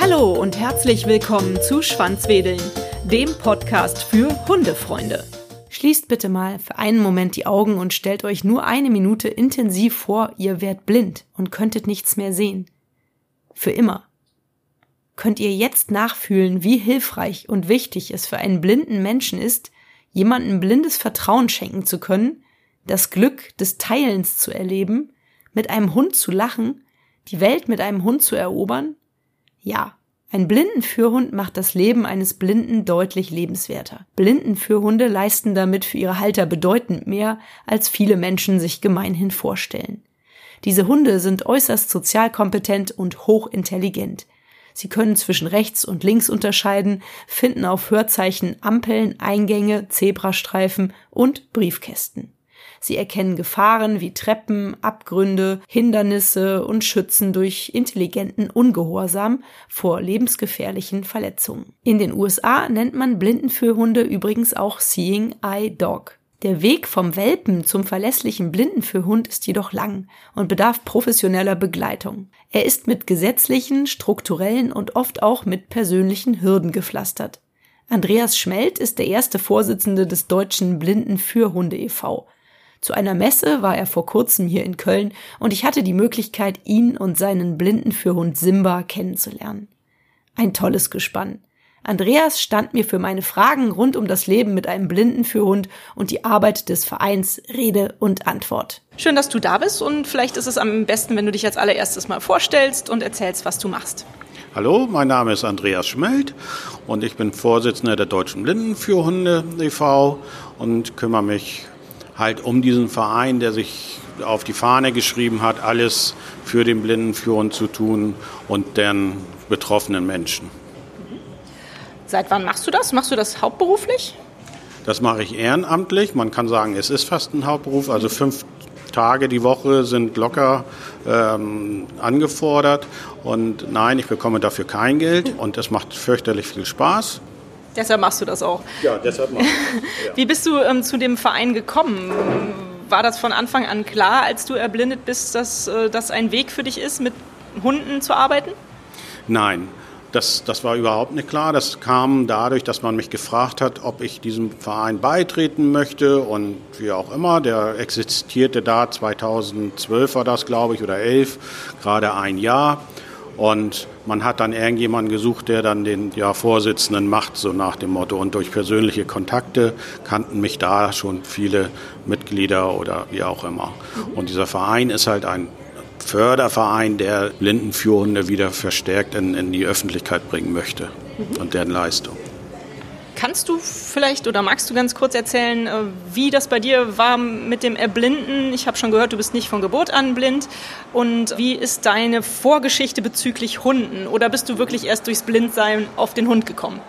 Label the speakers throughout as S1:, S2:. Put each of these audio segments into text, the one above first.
S1: Hallo und herzlich willkommen zu Schwanzwedeln, dem Podcast für Hundefreunde. Schließt bitte mal für einen Moment die Augen und stellt euch nur eine Minute intensiv vor, ihr wärt blind und könntet nichts mehr sehen. Für immer. Könnt ihr jetzt nachfühlen, wie hilfreich und wichtig es für einen blinden Menschen ist, jemandem blindes Vertrauen schenken zu können, das Glück des Teilens zu erleben, mit einem Hund zu lachen, die Welt mit einem Hund zu erobern? Ja, ein Blindenführhund macht das Leben eines Blinden deutlich lebenswerter. Blindenführhunde leisten damit für ihre Halter bedeutend mehr, als viele Menschen sich gemeinhin vorstellen. Diese Hunde sind äußerst sozialkompetent und hochintelligent. Sie können zwischen rechts und links unterscheiden, finden auf Hörzeichen Ampeln, Eingänge, Zebrastreifen und Briefkästen. Sie erkennen Gefahren wie Treppen, Abgründe, Hindernisse und schützen durch intelligenten Ungehorsam vor lebensgefährlichen Verletzungen. In den USA nennt man Blindenführhunde übrigens auch Seeing Eye Dog. Der Weg vom Welpen zum verlässlichen Blindenführhund ist jedoch lang und bedarf professioneller Begleitung. Er ist mit gesetzlichen, strukturellen und oft auch mit persönlichen Hürden gepflastert. Andreas Schmelt ist der erste Vorsitzende des Deutschen Blindenführhunde e.V. Zu einer Messe war er vor kurzem hier in Köln und ich hatte die Möglichkeit, ihn und seinen Blindenführhund Simba kennenzulernen. Ein tolles Gespann. Andreas stand mir für meine Fragen rund um das Leben mit einem Blindenführhund und die Arbeit des Vereins Rede und Antwort.
S2: Schön, dass du da bist und vielleicht ist es am besten, wenn du dich als allererstes mal vorstellst und erzählst, was du machst.
S3: Hallo, mein Name ist Andreas Schmelt und ich bin Vorsitzender der Deutschen Blindenführhunde e.V. und kümmere mich halt um diesen Verein, der sich auf die Fahne geschrieben hat, alles für den Blindenführhund zu tun und deren betroffenen Menschen.
S2: Seit wann machst du das? Machst du das hauptberuflich?
S3: Das mache ich ehrenamtlich. Man kann sagen, es ist fast ein Hauptberuf. Also fünf Tage die Woche sind locker ähm, angefordert. Und nein, ich bekomme dafür kein Geld. Und es macht fürchterlich viel Spaß.
S2: Deshalb machst du das auch.
S3: Ja, deshalb mache ich
S2: ja. Wie bist du ähm, zu dem Verein gekommen? War das von Anfang an klar, als du erblindet bist, dass äh, das ein Weg für dich ist, mit Hunden zu arbeiten?
S3: Nein, das, das war überhaupt nicht klar. Das kam dadurch, dass man mich gefragt hat, ob ich diesem Verein beitreten möchte und wie auch immer. Der existierte da 2012 war das, glaube ich, oder 11, gerade ein Jahr. Und man hat dann irgendjemanden gesucht, der dann den ja, Vorsitzenden macht, so nach dem Motto. Und durch persönliche Kontakte kannten mich da schon viele Mitglieder oder wie auch immer. Und dieser Verein ist halt ein Förderverein, der Blindenführhunde wieder verstärkt in, in die Öffentlichkeit bringen möchte mhm. und deren Leistung.
S2: Kannst du vielleicht oder magst du ganz kurz erzählen, äh, wie das bei dir war mit dem Erblinden? Ich habe schon gehört, du bist nicht von Geburt an blind. Und wie ist deine Vorgeschichte bezüglich Hunden? Oder bist du wirklich erst durchs Blindsein auf den Hund gekommen?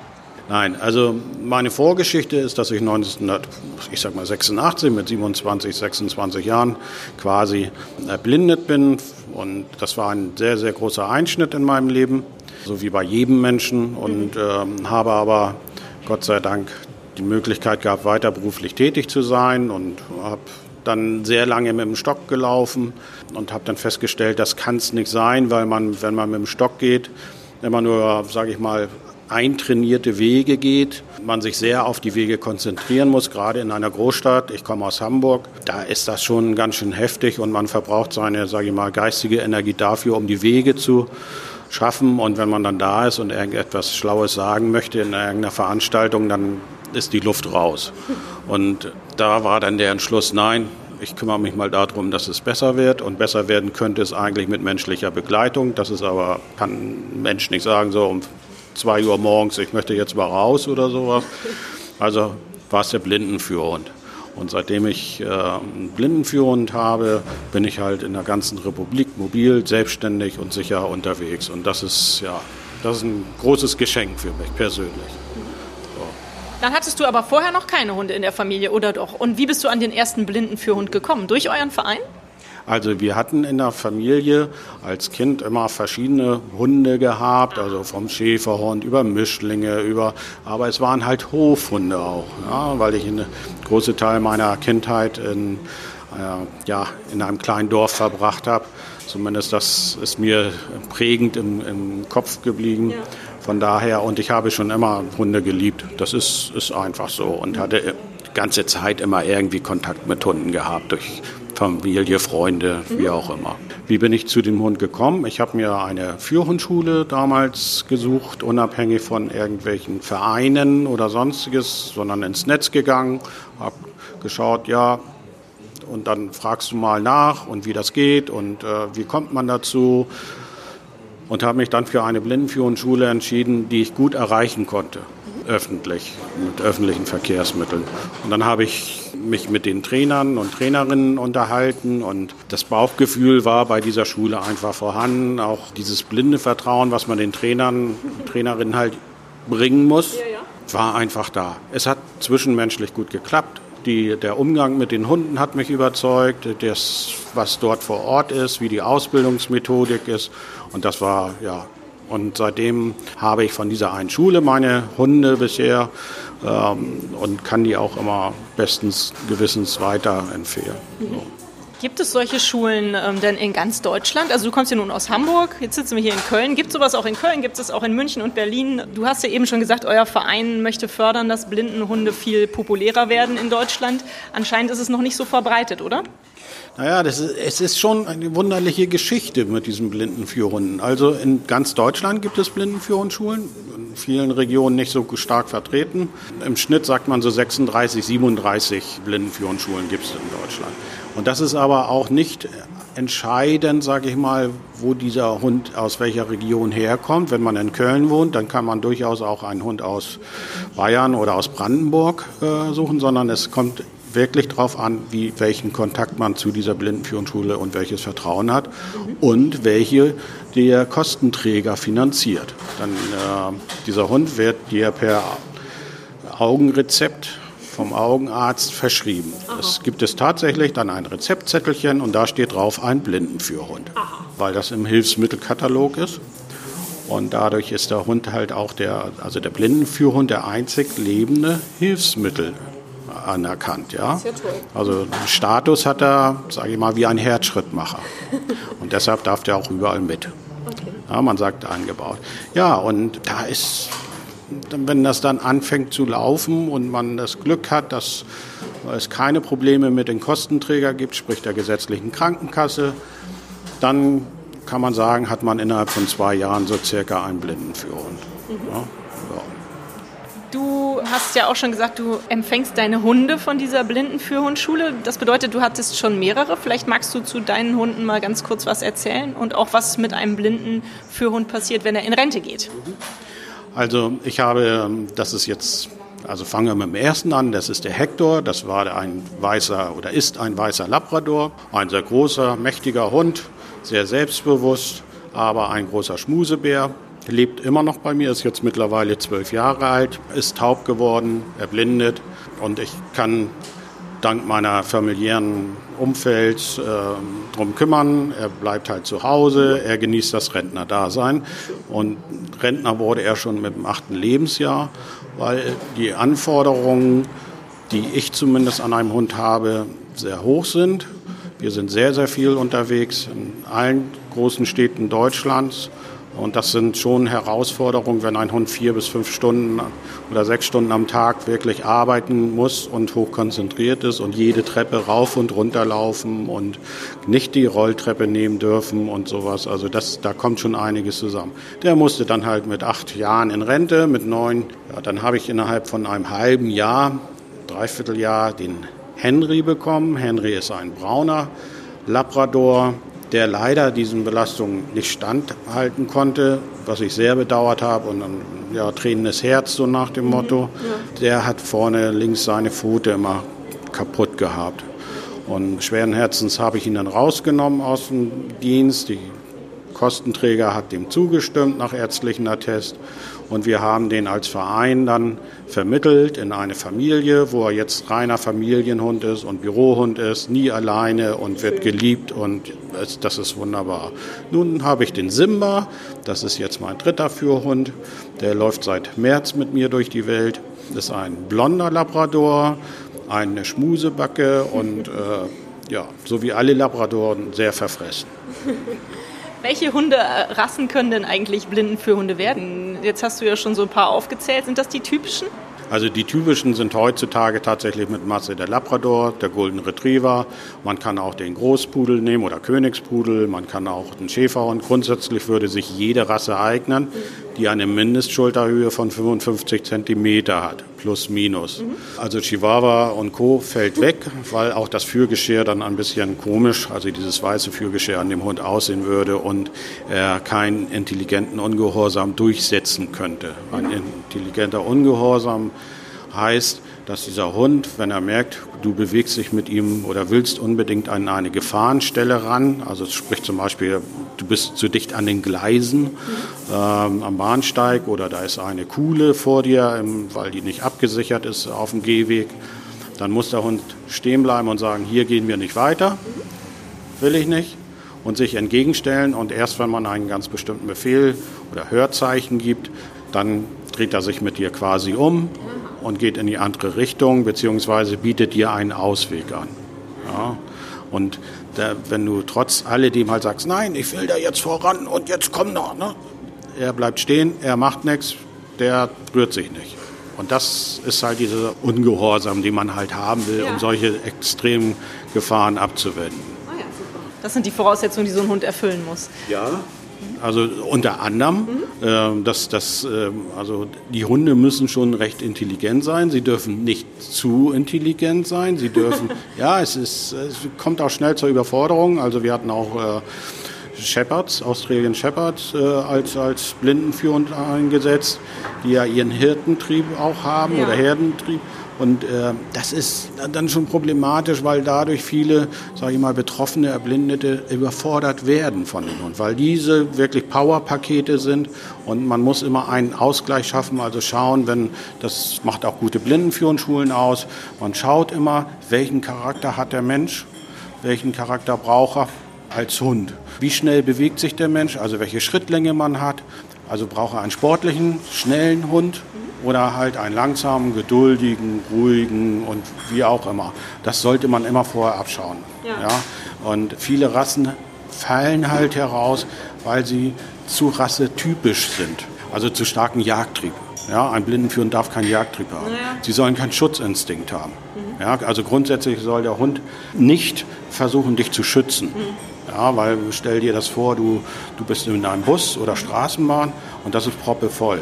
S3: Nein, also meine Vorgeschichte ist, dass ich 1986 mit 27, 26 Jahren quasi erblindet bin. Und das war ein sehr, sehr großer Einschnitt in meinem Leben, so wie bei jedem Menschen. Und ähm, habe aber Gott sei Dank die Möglichkeit gehabt, weiter beruflich tätig zu sein und habe dann sehr lange mit dem Stock gelaufen und habe dann festgestellt, das kann es nicht sein, weil man, wenn man mit dem Stock geht, immer nur, sage ich mal, eintrainierte Wege geht, man sich sehr auf die Wege konzentrieren muss, gerade in einer Großstadt. Ich komme aus Hamburg, da ist das schon ganz schön heftig und man verbraucht seine, sage ich mal, geistige Energie dafür, um die Wege zu schaffen. Und wenn man dann da ist und irgendetwas Schlaues sagen möchte in irgendeiner Veranstaltung, dann ist die Luft raus. Und da war dann der Entschluss, nein, ich kümmere mich mal darum, dass es besser wird. Und besser werden könnte es eigentlich mit menschlicher Begleitung. Das ist aber, kann ein Mensch nicht sagen, so um zwei Uhr morgens, ich möchte jetzt mal raus oder sowas. Also war es der Blindenführhund. Und seitdem ich äh, einen Blindenführhund habe, bin ich halt in der ganzen Republik mobil, selbstständig und sicher unterwegs. Und das ist ja, das ist ein großes Geschenk für mich persönlich. So.
S2: Dann hattest du aber vorher noch keine Hunde in der Familie, oder doch? Und wie bist du an den ersten Blindenführhund gekommen? Durch euren Verein?
S3: Also wir hatten in der Familie als Kind immer verschiedene Hunde gehabt, also vom Schäferhund über Mischlinge, über, aber es waren halt Hofhunde auch, ja, weil ich einen großen Teil meiner Kindheit in äh, ja, in einem kleinen Dorf verbracht habe. Zumindest das ist mir prägend im, im Kopf geblieben. Ja. Von daher, und ich habe schon immer Hunde geliebt. Das ist, ist einfach so und hatte die ganze Zeit immer irgendwie Kontakt mit Hunden gehabt, durch Familie, Freunde, wie auch immer. Wie bin ich zu dem Hund gekommen? Ich habe mir eine Führhundschule damals gesucht, unabhängig von irgendwelchen Vereinen oder sonstiges, sondern ins Netz gegangen, habe geschaut, ja, und dann fragst du mal nach und wie das geht und äh, wie kommt man dazu und habe mich dann für eine Blindenführungsschule entschieden, die ich gut erreichen konnte, öffentlich, mit öffentlichen Verkehrsmitteln. Und dann habe ich mich mit den Trainern und Trainerinnen unterhalten und das Bauchgefühl war bei dieser Schule einfach vorhanden, auch dieses blinde Vertrauen, was man den Trainern und Trainerinnen halt bringen muss, war einfach da. Es hat zwischenmenschlich gut geklappt. Die, der Umgang mit den Hunden hat mich überzeugt, das, was dort vor Ort ist, wie die Ausbildungsmethodik ist. Und das war, ja, und seitdem habe ich von dieser einen Schule meine Hunde bisher ähm, und kann die auch immer bestens Gewissens weiterempfehlen. So.
S2: Gibt es solche Schulen ähm, denn in ganz Deutschland? Also du kommst ja nun aus Hamburg, jetzt sitzen wir hier in Köln. Gibt es sowas auch in Köln? Gibt es auch in München und Berlin? Du hast ja eben schon gesagt, euer Verein möchte fördern, dass Blindenhunde viel populärer werden in Deutschland. Anscheinend ist es noch nicht so verbreitet, oder?
S3: Naja, das ist, es ist schon eine wunderliche Geschichte mit diesen Blindenführhunden. Also in ganz Deutschland gibt es Blindenführhundschulen, in vielen Regionen nicht so stark vertreten. Im Schnitt sagt man so 36, 37 Blindenführhundschulen gibt es in Deutschland. Und das ist aber auch nicht entscheidend, sage ich mal, wo dieser Hund aus welcher Region herkommt. Wenn man in Köln wohnt, dann kann man durchaus auch einen Hund aus Bayern oder aus Brandenburg äh, suchen, sondern es kommt wirklich darauf an, wie, welchen Kontakt man zu dieser Blindenführungsschule und welches Vertrauen hat und welche der Kostenträger finanziert. Dann äh, dieser Hund wird dir per Augenrezept vom Augenarzt verschrieben. Es gibt es tatsächlich dann ein Rezeptzettelchen und da steht drauf ein Blindenführhund, Aha. weil das im Hilfsmittelkatalog ist. Und dadurch ist der Hund halt auch der, also der Blindenführhund der einzig lebende Hilfsmittel anerkannt. Ja? Also Status hat er, sage ich mal, wie ein Herzschrittmacher. Und deshalb darf der auch überall mit. Okay. Ja, man sagt eingebaut. Ja, und da ist wenn das dann anfängt zu laufen und man das Glück hat, dass es keine Probleme mit den Kostenträger gibt, sprich der gesetzlichen Krankenkasse, dann kann man sagen, hat man innerhalb von zwei Jahren so circa einen Blindenführhund. Mhm. Ja,
S2: Du hast ja auch schon gesagt, du empfängst deine Hunde von dieser Blindenführhundschule. Das bedeutet, du hattest schon mehrere. Vielleicht magst du zu deinen Hunden mal ganz kurz was erzählen und auch was mit einem Blindenführhund passiert, wenn er in Rente geht. Mhm.
S3: Also ich habe, das ist jetzt, also fangen wir mit dem ersten an, das ist der Hector, das war ein weißer oder ist ein weißer Labrador, ein sehr großer, mächtiger Hund, sehr selbstbewusst, aber ein großer Schmusebär. Lebt immer noch bei mir, ist jetzt mittlerweile zwölf Jahre alt, ist taub geworden, erblindet. Und ich kann dank meiner familiären Umfelds äh, drum kümmern. Er bleibt halt zu Hause, er genießt das Rentnerdasein. Und Rentner wurde er schon mit dem achten Lebensjahr, weil die Anforderungen, die ich zumindest an einem Hund habe, sehr hoch sind. Wir sind sehr, sehr viel unterwegs in allen großen Städten Deutschlands und das sind schon Herausforderungen, wenn ein Hund vier bis fünf Stunden oder sechs Stunden am Tag wirklich arbeiten muss und hochkonzentriert ist und jede Treppe rauf und runter laufen und nicht die Rolltreppe nehmen dürfen und sowas. Also das, da kommt schon einiges zusammen. Der musste dann halt mit acht Jahren in Rente, mit neun. Ja, dann habe ich innerhalb von einem halben Jahr, Dreivierteljahr, den Henry bekommen. Henry ist ein brauner Labrador der leider diesen Belastungen nicht standhalten konnte, was ich sehr bedauert habe und ein ja, tränendes Herz, so nach dem Motto. Ja. Der hat vorne links seine Pfote immer kaputt gehabt. Und schweren Herzens habe ich ihn dann rausgenommen aus dem Dienst. Die Kostenträger hat dem zugestimmt nach ärztlichen Attest. Und wir haben den als Verein dann vermittelt in eine Familie, wo er jetzt reiner Familienhund ist und Bürohund ist, nie alleine und wird geliebt und das ist wunderbar. Nun habe ich den Simba, das ist jetzt mein dritter Führhund, der läuft seit März mit mir durch die Welt, ist ein blonder Labrador, eine Schmusebacke und äh, ja, so wie alle Labradoren, sehr verfressen.
S2: Welche Hunderassen können denn eigentlich Blinden für Hunde werden? Jetzt hast du ja schon so ein paar aufgezählt. Sind das die typischen?
S3: Also die typischen sind heutzutage tatsächlich mit Masse der Labrador, der Golden Retriever. Man kann auch den Großpudel nehmen oder Königspudel. Man kann auch den Schäferhund. Grundsätzlich würde sich jede Rasse eignen, die eine Mindestschulterhöhe von 55 Zentimeter hat, plus minus. Mhm. Also Chihuahua und Co. fällt weg, weil auch das Führgeschirr dann ein bisschen komisch, also dieses weiße Führgeschirr an dem Hund aussehen würde und er keinen intelligenten Ungehorsam durchsetzen könnte. Ein intelligenter Ungehorsam heißt, dass dieser Hund, wenn er merkt, du bewegst dich mit ihm oder willst unbedingt an eine Gefahrenstelle ran, also sprich zum Beispiel, du bist zu dicht an den Gleisen ähm, am Bahnsteig oder da ist eine Kuhle vor dir, weil die nicht abgesichert ist auf dem Gehweg, dann muss der Hund stehen bleiben und sagen, hier gehen wir nicht weiter, will ich nicht und sich entgegenstellen und erst wenn man einen ganz bestimmten Befehl oder Hörzeichen gibt, dann dreht er sich mit dir quasi um und geht in die andere Richtung, beziehungsweise bietet dir einen Ausweg an. Ja? Und da, wenn du trotz alledem halt sagst, nein, ich will da jetzt voran und jetzt komm noch, ne? er bleibt stehen, er macht nichts, der rührt sich nicht. Und das ist halt dieser Ungehorsam, den man halt haben will, ja. um solche extremen Gefahren abzuwenden. Ah ja,
S2: das sind die Voraussetzungen, die so ein Hund erfüllen muss.
S3: Ja, also unter anderem, mhm. dass, dass, äh, also die Hunde müssen schon recht intelligent sein. Sie dürfen nicht zu intelligent sein. Sie dürfen, ja, es, ist, es kommt auch schnell zur Überforderung. Also wir hatten auch äh, Shepherds, Australian Shepherds, äh, als, als Blindenführhund eingesetzt, die ja ihren Hirtentrieb auch haben ja. oder Herdentrieb. Und äh, das ist dann schon problematisch, weil dadurch viele, sage ich mal, Betroffene, Erblindete überfordert werden von dem Hund, weil diese wirklich Powerpakete sind und man muss immer einen Ausgleich schaffen, also schauen, wenn, das macht auch gute Blindenführungsschulen aus, man schaut immer, welchen Charakter hat der Mensch, welchen Charakter braucht er als Hund. Wie schnell bewegt sich der Mensch, also welche Schrittlänge man hat, also braucht er einen sportlichen, schnellen Hund oder halt einen langsamen, geduldigen, ruhigen und wie auch immer. Das sollte man immer vorher abschauen. Ja. ja? Und viele Rassen fallen halt heraus, weil sie zu rassetypisch sind, also zu starken Jagdtrieb. Ja, ein Blindenführer darf keinen Jagdtrieb haben. Naja. Sie sollen keinen Schutzinstinkt haben. Mhm. Ja, also grundsätzlich soll der Hund nicht versuchen, dich zu schützen. Mhm. Ja, weil stell dir das vor, du, du bist in einem Bus oder Straßenbahn und das ist proppevoll.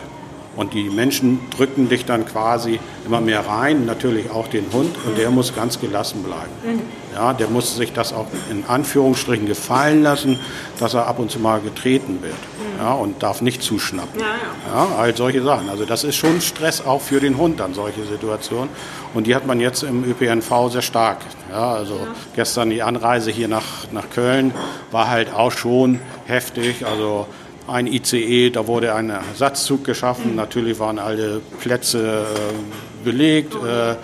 S3: Und die Menschen drücken dich dann quasi immer mehr rein, natürlich auch den Hund, und der muss ganz gelassen bleiben. Mhm. Ja, der muss sich das auch in Anführungsstrichen gefallen lassen, dass er ab und zu mal getreten wird. Mhm. Ja, und darf nicht zuschnappen. Ja, ja. ja, all solche Sachen. Also das ist schon Stress auch für den Hund dann, solche Situationen. Und die hat man jetzt im ÖPNV sehr stark. Ja, also ja. gestern die Anreise hier nach, nach Köln war halt auch schon heftig. Also ein ICE, da wurde ein Ersatzzug geschaffen. Natürlich waren alle Plätze äh, belegt. Äh,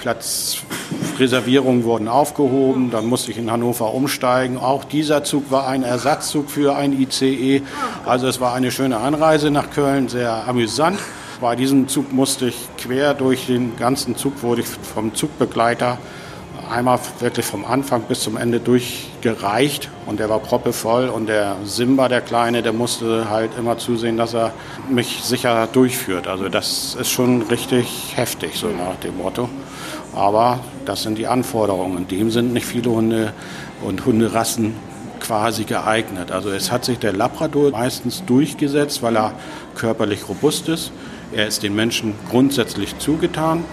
S3: Platzreservierungen wurden aufgehoben. Dann musste ich in Hannover umsteigen. Auch dieser Zug war ein Ersatzzug für ein ICE. Also es war eine schöne Anreise nach Köln, sehr amüsant. Bei diesem Zug musste ich quer durch den ganzen Zug, wurde ich vom Zugbegleiter einmal wirklich vom Anfang bis zum Ende durchgereicht und der war proppevoll und der Simba, der Kleine, der musste halt immer zusehen, dass er mich sicher durchführt. Also das ist schon richtig heftig, so nach dem Motto. Aber das sind die Anforderungen. Dem sind nicht viele Hunde und Hunderassen quasi geeignet. Also es hat sich der Labrador meistens durchgesetzt, weil er körperlich robust ist. Er ist den Menschen grundsätzlich zugetan.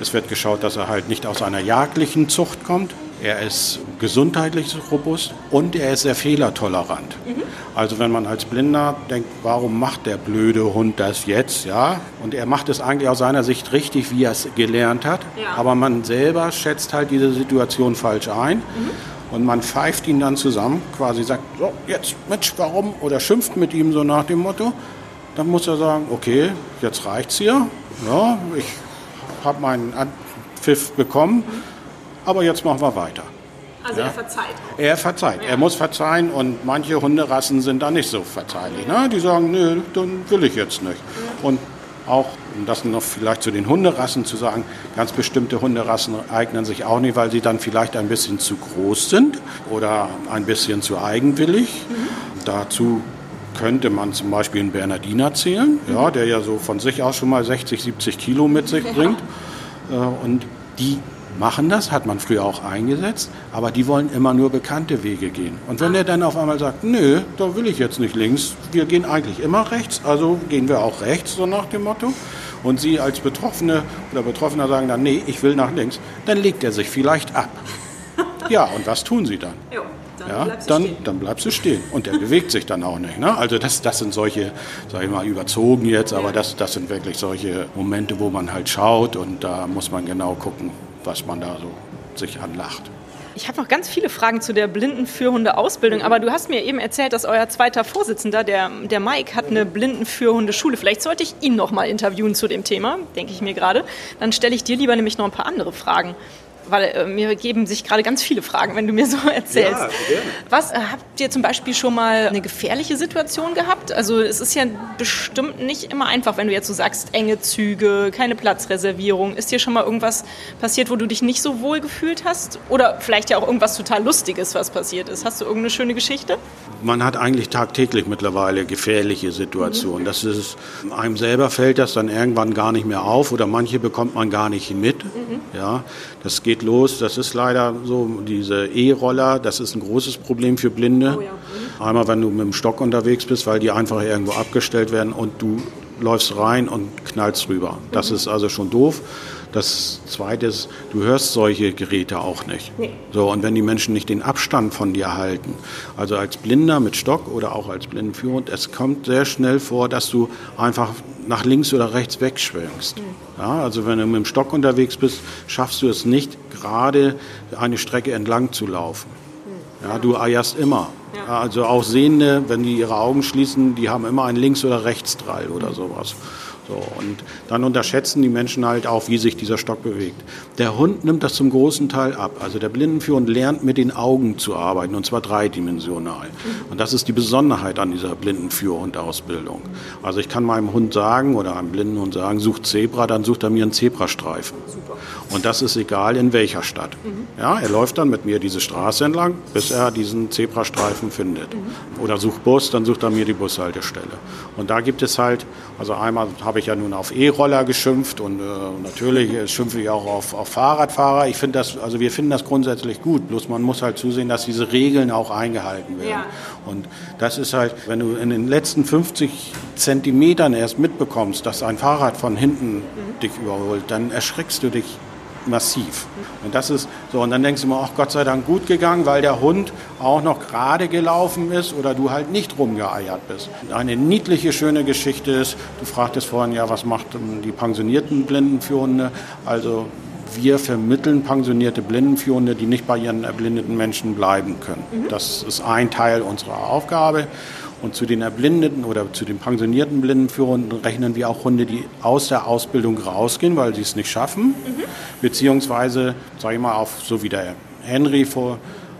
S3: Es wird geschaut, dass er halt nicht aus einer jagdlichen Zucht kommt. Er ist gesundheitlich robust und er ist sehr fehlertolerant. Mhm. Also wenn man als Blinder denkt, warum macht der blöde Hund das jetzt, ja? Und er macht es eigentlich aus seiner Sicht richtig, wie er es gelernt hat. Ja. Aber man selber schätzt halt diese Situation falsch ein. Mhm. Und man pfeift ihn dann zusammen, quasi sagt, so, jetzt, Mensch, warum? Oder schimpft mit ihm so nach dem Motto. Dann muss er sagen, okay, jetzt reicht's hier. Ja, ich habe meinen Pfiff bekommen, aber jetzt machen wir weiter.
S2: Also ja. er verzeiht.
S3: Er verzeiht. Ja. Er muss verzeihen und manche Hunderassen sind da nicht so verzeihlich. Ne? Die sagen, nö, dann will ich jetzt nicht. Und auch, um das noch vielleicht zu den Hunderassen zu sagen, ganz bestimmte Hunderassen eignen sich auch nicht, weil sie dann vielleicht ein bisschen zu groß sind oder ein bisschen zu eigenwillig. Mhm. Dazu könnte man zum Beispiel einen Bernardiner zählen, mhm. ja, der ja so von sich aus schon mal 60, 70 Kilo mit sich bringt. Äh, und die machen das, hat man früher auch eingesetzt, aber die wollen immer nur bekannte Wege gehen. Und wenn der dann auf einmal sagt, nö, da will ich jetzt nicht links, wir gehen eigentlich immer rechts, also gehen wir auch rechts, so nach dem Motto, und Sie als Betroffene oder Betroffener sagen dann, nee, ich will nach links, dann legt er sich vielleicht ab. Ja, und was tun Sie dann? Jo, dann, ja, dann, dann bleibst du stehen. Und der bewegt sich dann auch nicht. Ne? Also das, das sind solche, sag ich mal, überzogen jetzt, aber das, das sind wirklich solche Momente, wo man halt schaut und da muss man genau gucken, was man da so sich anlacht.
S2: Ich habe noch ganz viele Fragen zu der Blindenführhunde-Ausbildung, aber du hast mir eben erzählt, dass euer zweiter Vorsitzender, der, der Mike, hat eine Blindenführhundeschule. Vielleicht sollte ich ihn noch mal interviewen zu dem Thema, denke ich mir gerade. Dann stelle ich dir lieber nämlich noch ein paar andere Fragen weil äh, mir geben sich gerade ganz viele Fragen, wenn du mir so erzählst. Ja, Was äh, habt ihr zum Beispiel schon mal eine gefährliche Situation gehabt? Also es ist ja bestimmt nicht immer einfach, wenn du jetzt so sagst, enge Züge, keine Platzreservierung. Ist dir schon mal irgendwas passiert, wo du dich nicht so wohl gefühlt hast? Oder vielleicht ja auch irgendwas total Lustiges, was passiert ist. Hast du irgendeine schöne Geschichte?
S3: Man hat eigentlich tagtäglich mittlerweile gefährliche Situationen. Mhm. Das ist, einem selber fällt das dann irgendwann gar nicht mehr auf oder manche bekommt man gar nicht mit. Mhm. Ja, das geht los. Das ist leider so, diese E-Roller, das ist ein großes Problem für Blinde. Oh ja. mhm. Einmal, wenn du mit dem Stock unterwegs bist, weil die einfach irgendwo abgestellt werden und du läufst rein und knallst rüber. Das mhm. ist also schon doof. Das Zweite ist, du hörst solche Geräte auch nicht. Nee. So, und wenn die Menschen nicht den Abstand von dir halten, also als Blinder mit Stock oder auch als Blindenführhund, es kommt sehr schnell vor, dass du einfach nach links oder rechts wegschwingst. Mhm. Ja, also wenn du mit dem Stock unterwegs bist, schaffst du es nicht, gerade eine Strecke entlang zu laufen. Mhm. Ja, du eierst immer. Ja. Also auch Sehende, wenn die ihre Augen schließen, die haben immer einen Links- oder Rechtsdrall oder sowas. So, und dann unterschätzen die Menschen halt auch, wie sich dieser Stock bewegt. Der Hund nimmt das zum großen Teil ab. Also der Blindenführhund lernt mit den Augen zu arbeiten, und zwar dreidimensional. Und das ist die Besonderheit an dieser Blindenführhund-Ausbildung. Also ich kann meinem Hund sagen oder einem Blindenhund sagen, sucht Zebra, dann sucht er mir einen Zebrastreifen. Super. Und das ist egal in welcher Stadt. Mhm. Ja, er läuft dann mit mir diese Straße entlang, bis er diesen Zebrastreifen findet. Mhm. Oder sucht Bus, dann sucht er mir die Bushaltestelle. Und da gibt es halt, also einmal habe ich ja nun auf E-Roller geschimpft und äh, natürlich schimpfe ich auch auf, auf Fahrradfahrer. Ich finde das, also wir finden das grundsätzlich gut. Bloß man muss halt zusehen, dass diese Regeln auch eingehalten werden. Ja. Und das ist halt, wenn du in den letzten 50 Zentimetern erst mitbekommst, dass ein Fahrrad von hinten mhm. dich überholt, dann erschreckst du dich massiv. Und das ist so, und dann denkst du immer, ach Gott sei Dank gut gegangen, weil der Hund auch noch gerade gelaufen ist oder du halt nicht rumgeeiert bist. Eine niedliche, schöne Geschichte ist, du fragtest vorhin ja, was macht die pensionierten Blindenführende? Also wir vermitteln pensionierte Blindenführende, die nicht bei ihren erblindeten Menschen bleiben können. Mhm. Das ist ein Teil unserer Aufgabe. Und zu den erblindeten oder zu den pensionierten Blindenführern rechnen wir auch Hunde, die aus der Ausbildung rausgehen, weil sie es nicht schaffen, mhm. beziehungsweise, sage ich mal, auf, so wie der Henry vor,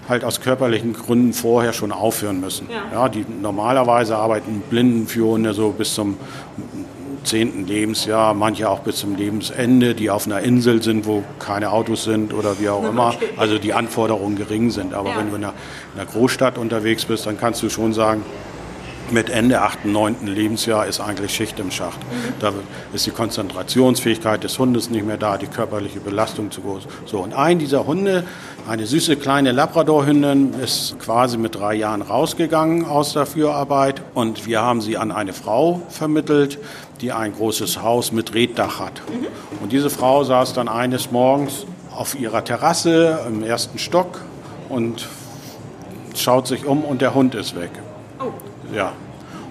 S3: halt aus körperlichen Gründen vorher schon aufhören müssen. Ja. ja die normalerweise arbeiten Blindenführende so bis zum zehnten Lebensjahr, manche auch bis zum Lebensende, die auf einer Insel sind, wo keine Autos sind oder wie auch immer. Also die Anforderungen gering sind. Aber ja. wenn du in einer, in einer Großstadt unterwegs bist, dann kannst du schon sagen, mit Ende 8., 9. Lebensjahr ist eigentlich Schicht im Schacht. Mhm. Da ist die Konzentrationsfähigkeit des Hundes nicht mehr da, die körperliche Belastung zu groß. So, und ein dieser Hunde, eine süße kleine Labradorhündin, ist quasi mit drei Jahren rausgegangen aus der Fürarbeit und wir haben sie an eine Frau vermittelt, die ein großes Haus mit Reddach hat. Mhm. Und diese Frau saß dann eines Morgens auf ihrer Terrasse im ersten Stock und schaut sich um und der Hund ist weg. Ja.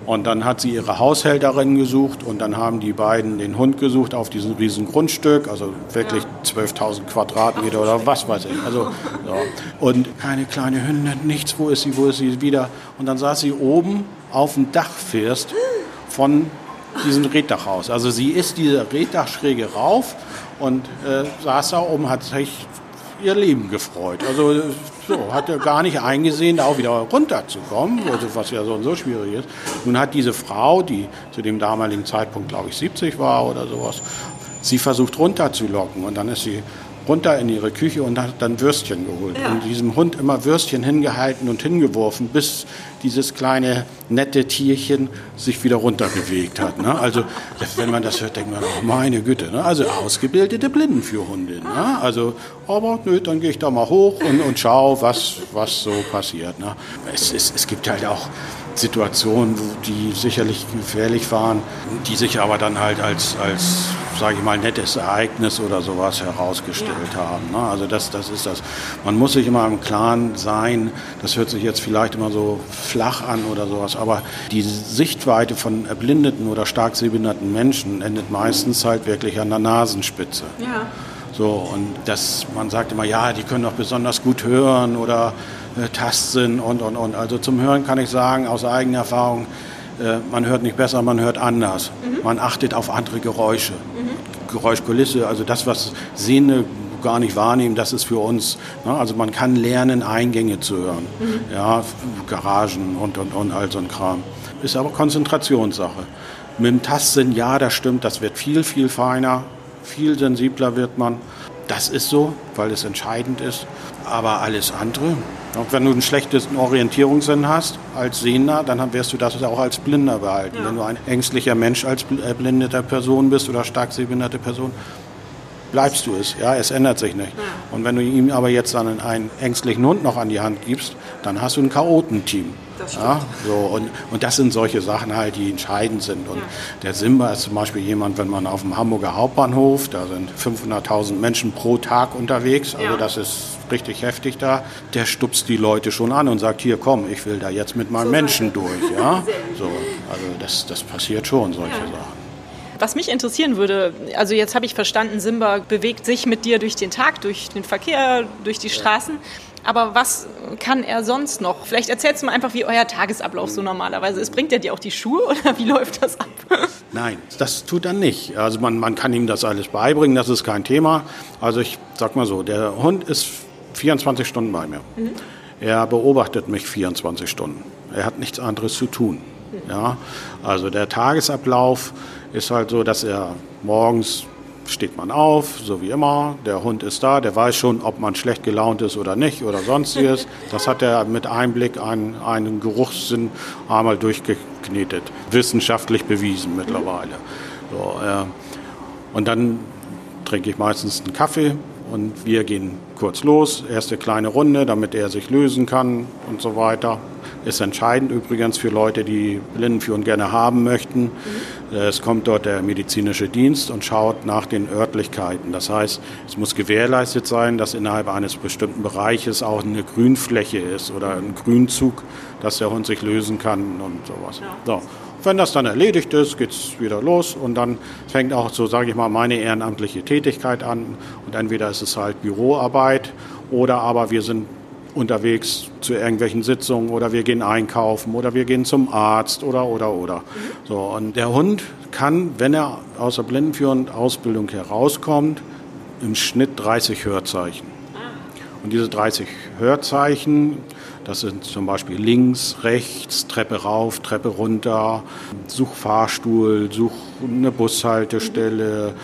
S3: Und dann hat sie ihre Haushälterin gesucht und dann haben die beiden den Hund gesucht auf diesem riesen Grundstück, also wirklich ja. 12.000 Quadratmeter oder was weiß ich. Also, ja. Und keine kleine Hündin, nichts, wo ist sie, wo ist sie wieder. Und dann saß sie oben auf dem Dachfirst von diesem Reddachhaus. Also sie ist diese Reddachschräge rauf und äh, saß da oben, hat sich ihr Leben gefreut. Also so, hat er gar nicht eingesehen, da auch wieder runterzukommen, also was ja so und so schwierig ist. Nun hat diese Frau, die zu dem damaligen Zeitpunkt, glaube ich, 70 war oder sowas, sie versucht runterzulocken und dann ist sie runter in ihre Küche und hat dann Würstchen geholt. Ja. Und diesem Hund immer Würstchen hingehalten und hingeworfen, bis dieses kleine nette Tierchen sich wieder runterbewegt hat. Ne? Also wenn man das hört, denkt man, oh meine Güte, ne? also ausgebildete Blindenführhundin. Ne? Also, aber nö, dann gehe ich da mal hoch und, und schaue, was, was so passiert. Ne? Es, es, es gibt halt auch Situationen, die sicherlich gefährlich waren, die sich aber dann halt als, als sage ich mal, nettes Ereignis oder sowas herausgestellt ja. haben. Ne? Also das, das ist das. Man muss sich immer im Klaren sein, das hört sich jetzt vielleicht immer so flach an oder sowas, aber die Sichtweite von erblindeten oder stark sehbehinderten Menschen endet meistens halt wirklich an der Nasenspitze. Ja. So, und das, man sagt immer, ja, die können doch besonders gut hören oder Tastsinn und, und, und. Also zum Hören kann ich sagen, aus eigener Erfahrung, äh, man hört nicht besser, man hört anders. Mhm. Man achtet auf andere Geräusche. Mhm. Geräuschkulisse, also das, was Sehende gar nicht wahrnehmen, das ist für uns. Ne? Also man kann lernen, Eingänge zu hören. Mhm. Ja, Garagen und, und, und all so ein Kram. Ist aber Konzentrationssache. Mit dem Tastsinn, ja, das stimmt, das wird viel, viel feiner, viel sensibler wird man. Das ist so, weil es entscheidend ist. Aber alles andere, und wenn du einen schlechtesten Orientierungssinn hast als Sehender, dann wirst du das auch als Blinder behalten. Ja. Wenn du ein ängstlicher Mensch als erblindeter Person bist oder stark sehbehinderte Person, bleibst du es. Ja, es ändert sich nicht. Ja. Und wenn du ihm aber jetzt dann einen ängstlichen Hund noch an die Hand gibst, dann hast du ein Chaotenteam. Ja, so, und, und das sind solche Sachen halt, die entscheidend sind. Und ja. der Simba ist zum Beispiel jemand, wenn man auf dem Hamburger Hauptbahnhof, da sind 500.000 Menschen pro Tag unterwegs, also ja. das ist richtig heftig da, der stupst die Leute schon an und sagt, hier komm, ich will da jetzt mit meinem so Menschen durch. Ja? So, also das, das passiert schon, solche Sachen.
S2: Was mich interessieren würde, also jetzt habe ich verstanden, Simba bewegt sich mit dir durch den Tag, durch den Verkehr, durch die Straßen. Aber was kann er sonst noch? Vielleicht erzählst du mal einfach, wie euer Tagesablauf so normalerweise ist. Bringt er dir auch die Schuhe oder wie läuft das ab?
S3: Nein, das tut er nicht. Also man, man kann ihm das alles beibringen, das ist kein Thema. Also ich sag mal so, der Hund ist 24 Stunden bei mir. Mhm. Er beobachtet mich 24 Stunden. Er hat nichts anderes zu tun. Mhm. Ja, also der Tagesablauf ist halt so, dass er morgens steht man auf, so wie immer. Der Hund ist da, der weiß schon, ob man schlecht gelaunt ist oder nicht oder sonstiges. Das hat er mit Einblick an einen Geruchssinn einmal durchgeknetet. Wissenschaftlich bewiesen mittlerweile. So, äh, und dann trinke ich meistens einen Kaffee und wir gehen kurz los. Erste kleine Runde, damit er sich lösen kann und so weiter. Ist entscheidend übrigens für Leute, die Blindenführung gerne haben möchten. Mhm. Es kommt dort der medizinische Dienst und schaut nach den Örtlichkeiten. Das heißt, es muss gewährleistet sein, dass innerhalb eines bestimmten Bereiches auch eine Grünfläche ist oder ein Grünzug, dass der Hund sich lösen kann und sowas. So. Wenn das dann erledigt ist, geht es wieder los und dann fängt auch so, sage ich mal, meine ehrenamtliche Tätigkeit an. Und entweder ist es halt Büroarbeit oder aber wir sind unterwegs zu irgendwelchen Sitzungen oder wir gehen einkaufen oder wir gehen zum Arzt oder oder oder. So und der Hund kann, wenn er aus der blindenführenden Ausbildung herauskommt, im Schnitt 30 Hörzeichen. Und diese 30 Hörzeichen, das sind zum Beispiel links, rechts, Treppe rauf, Treppe runter, such Fahrstuhl, such eine Bushaltestelle,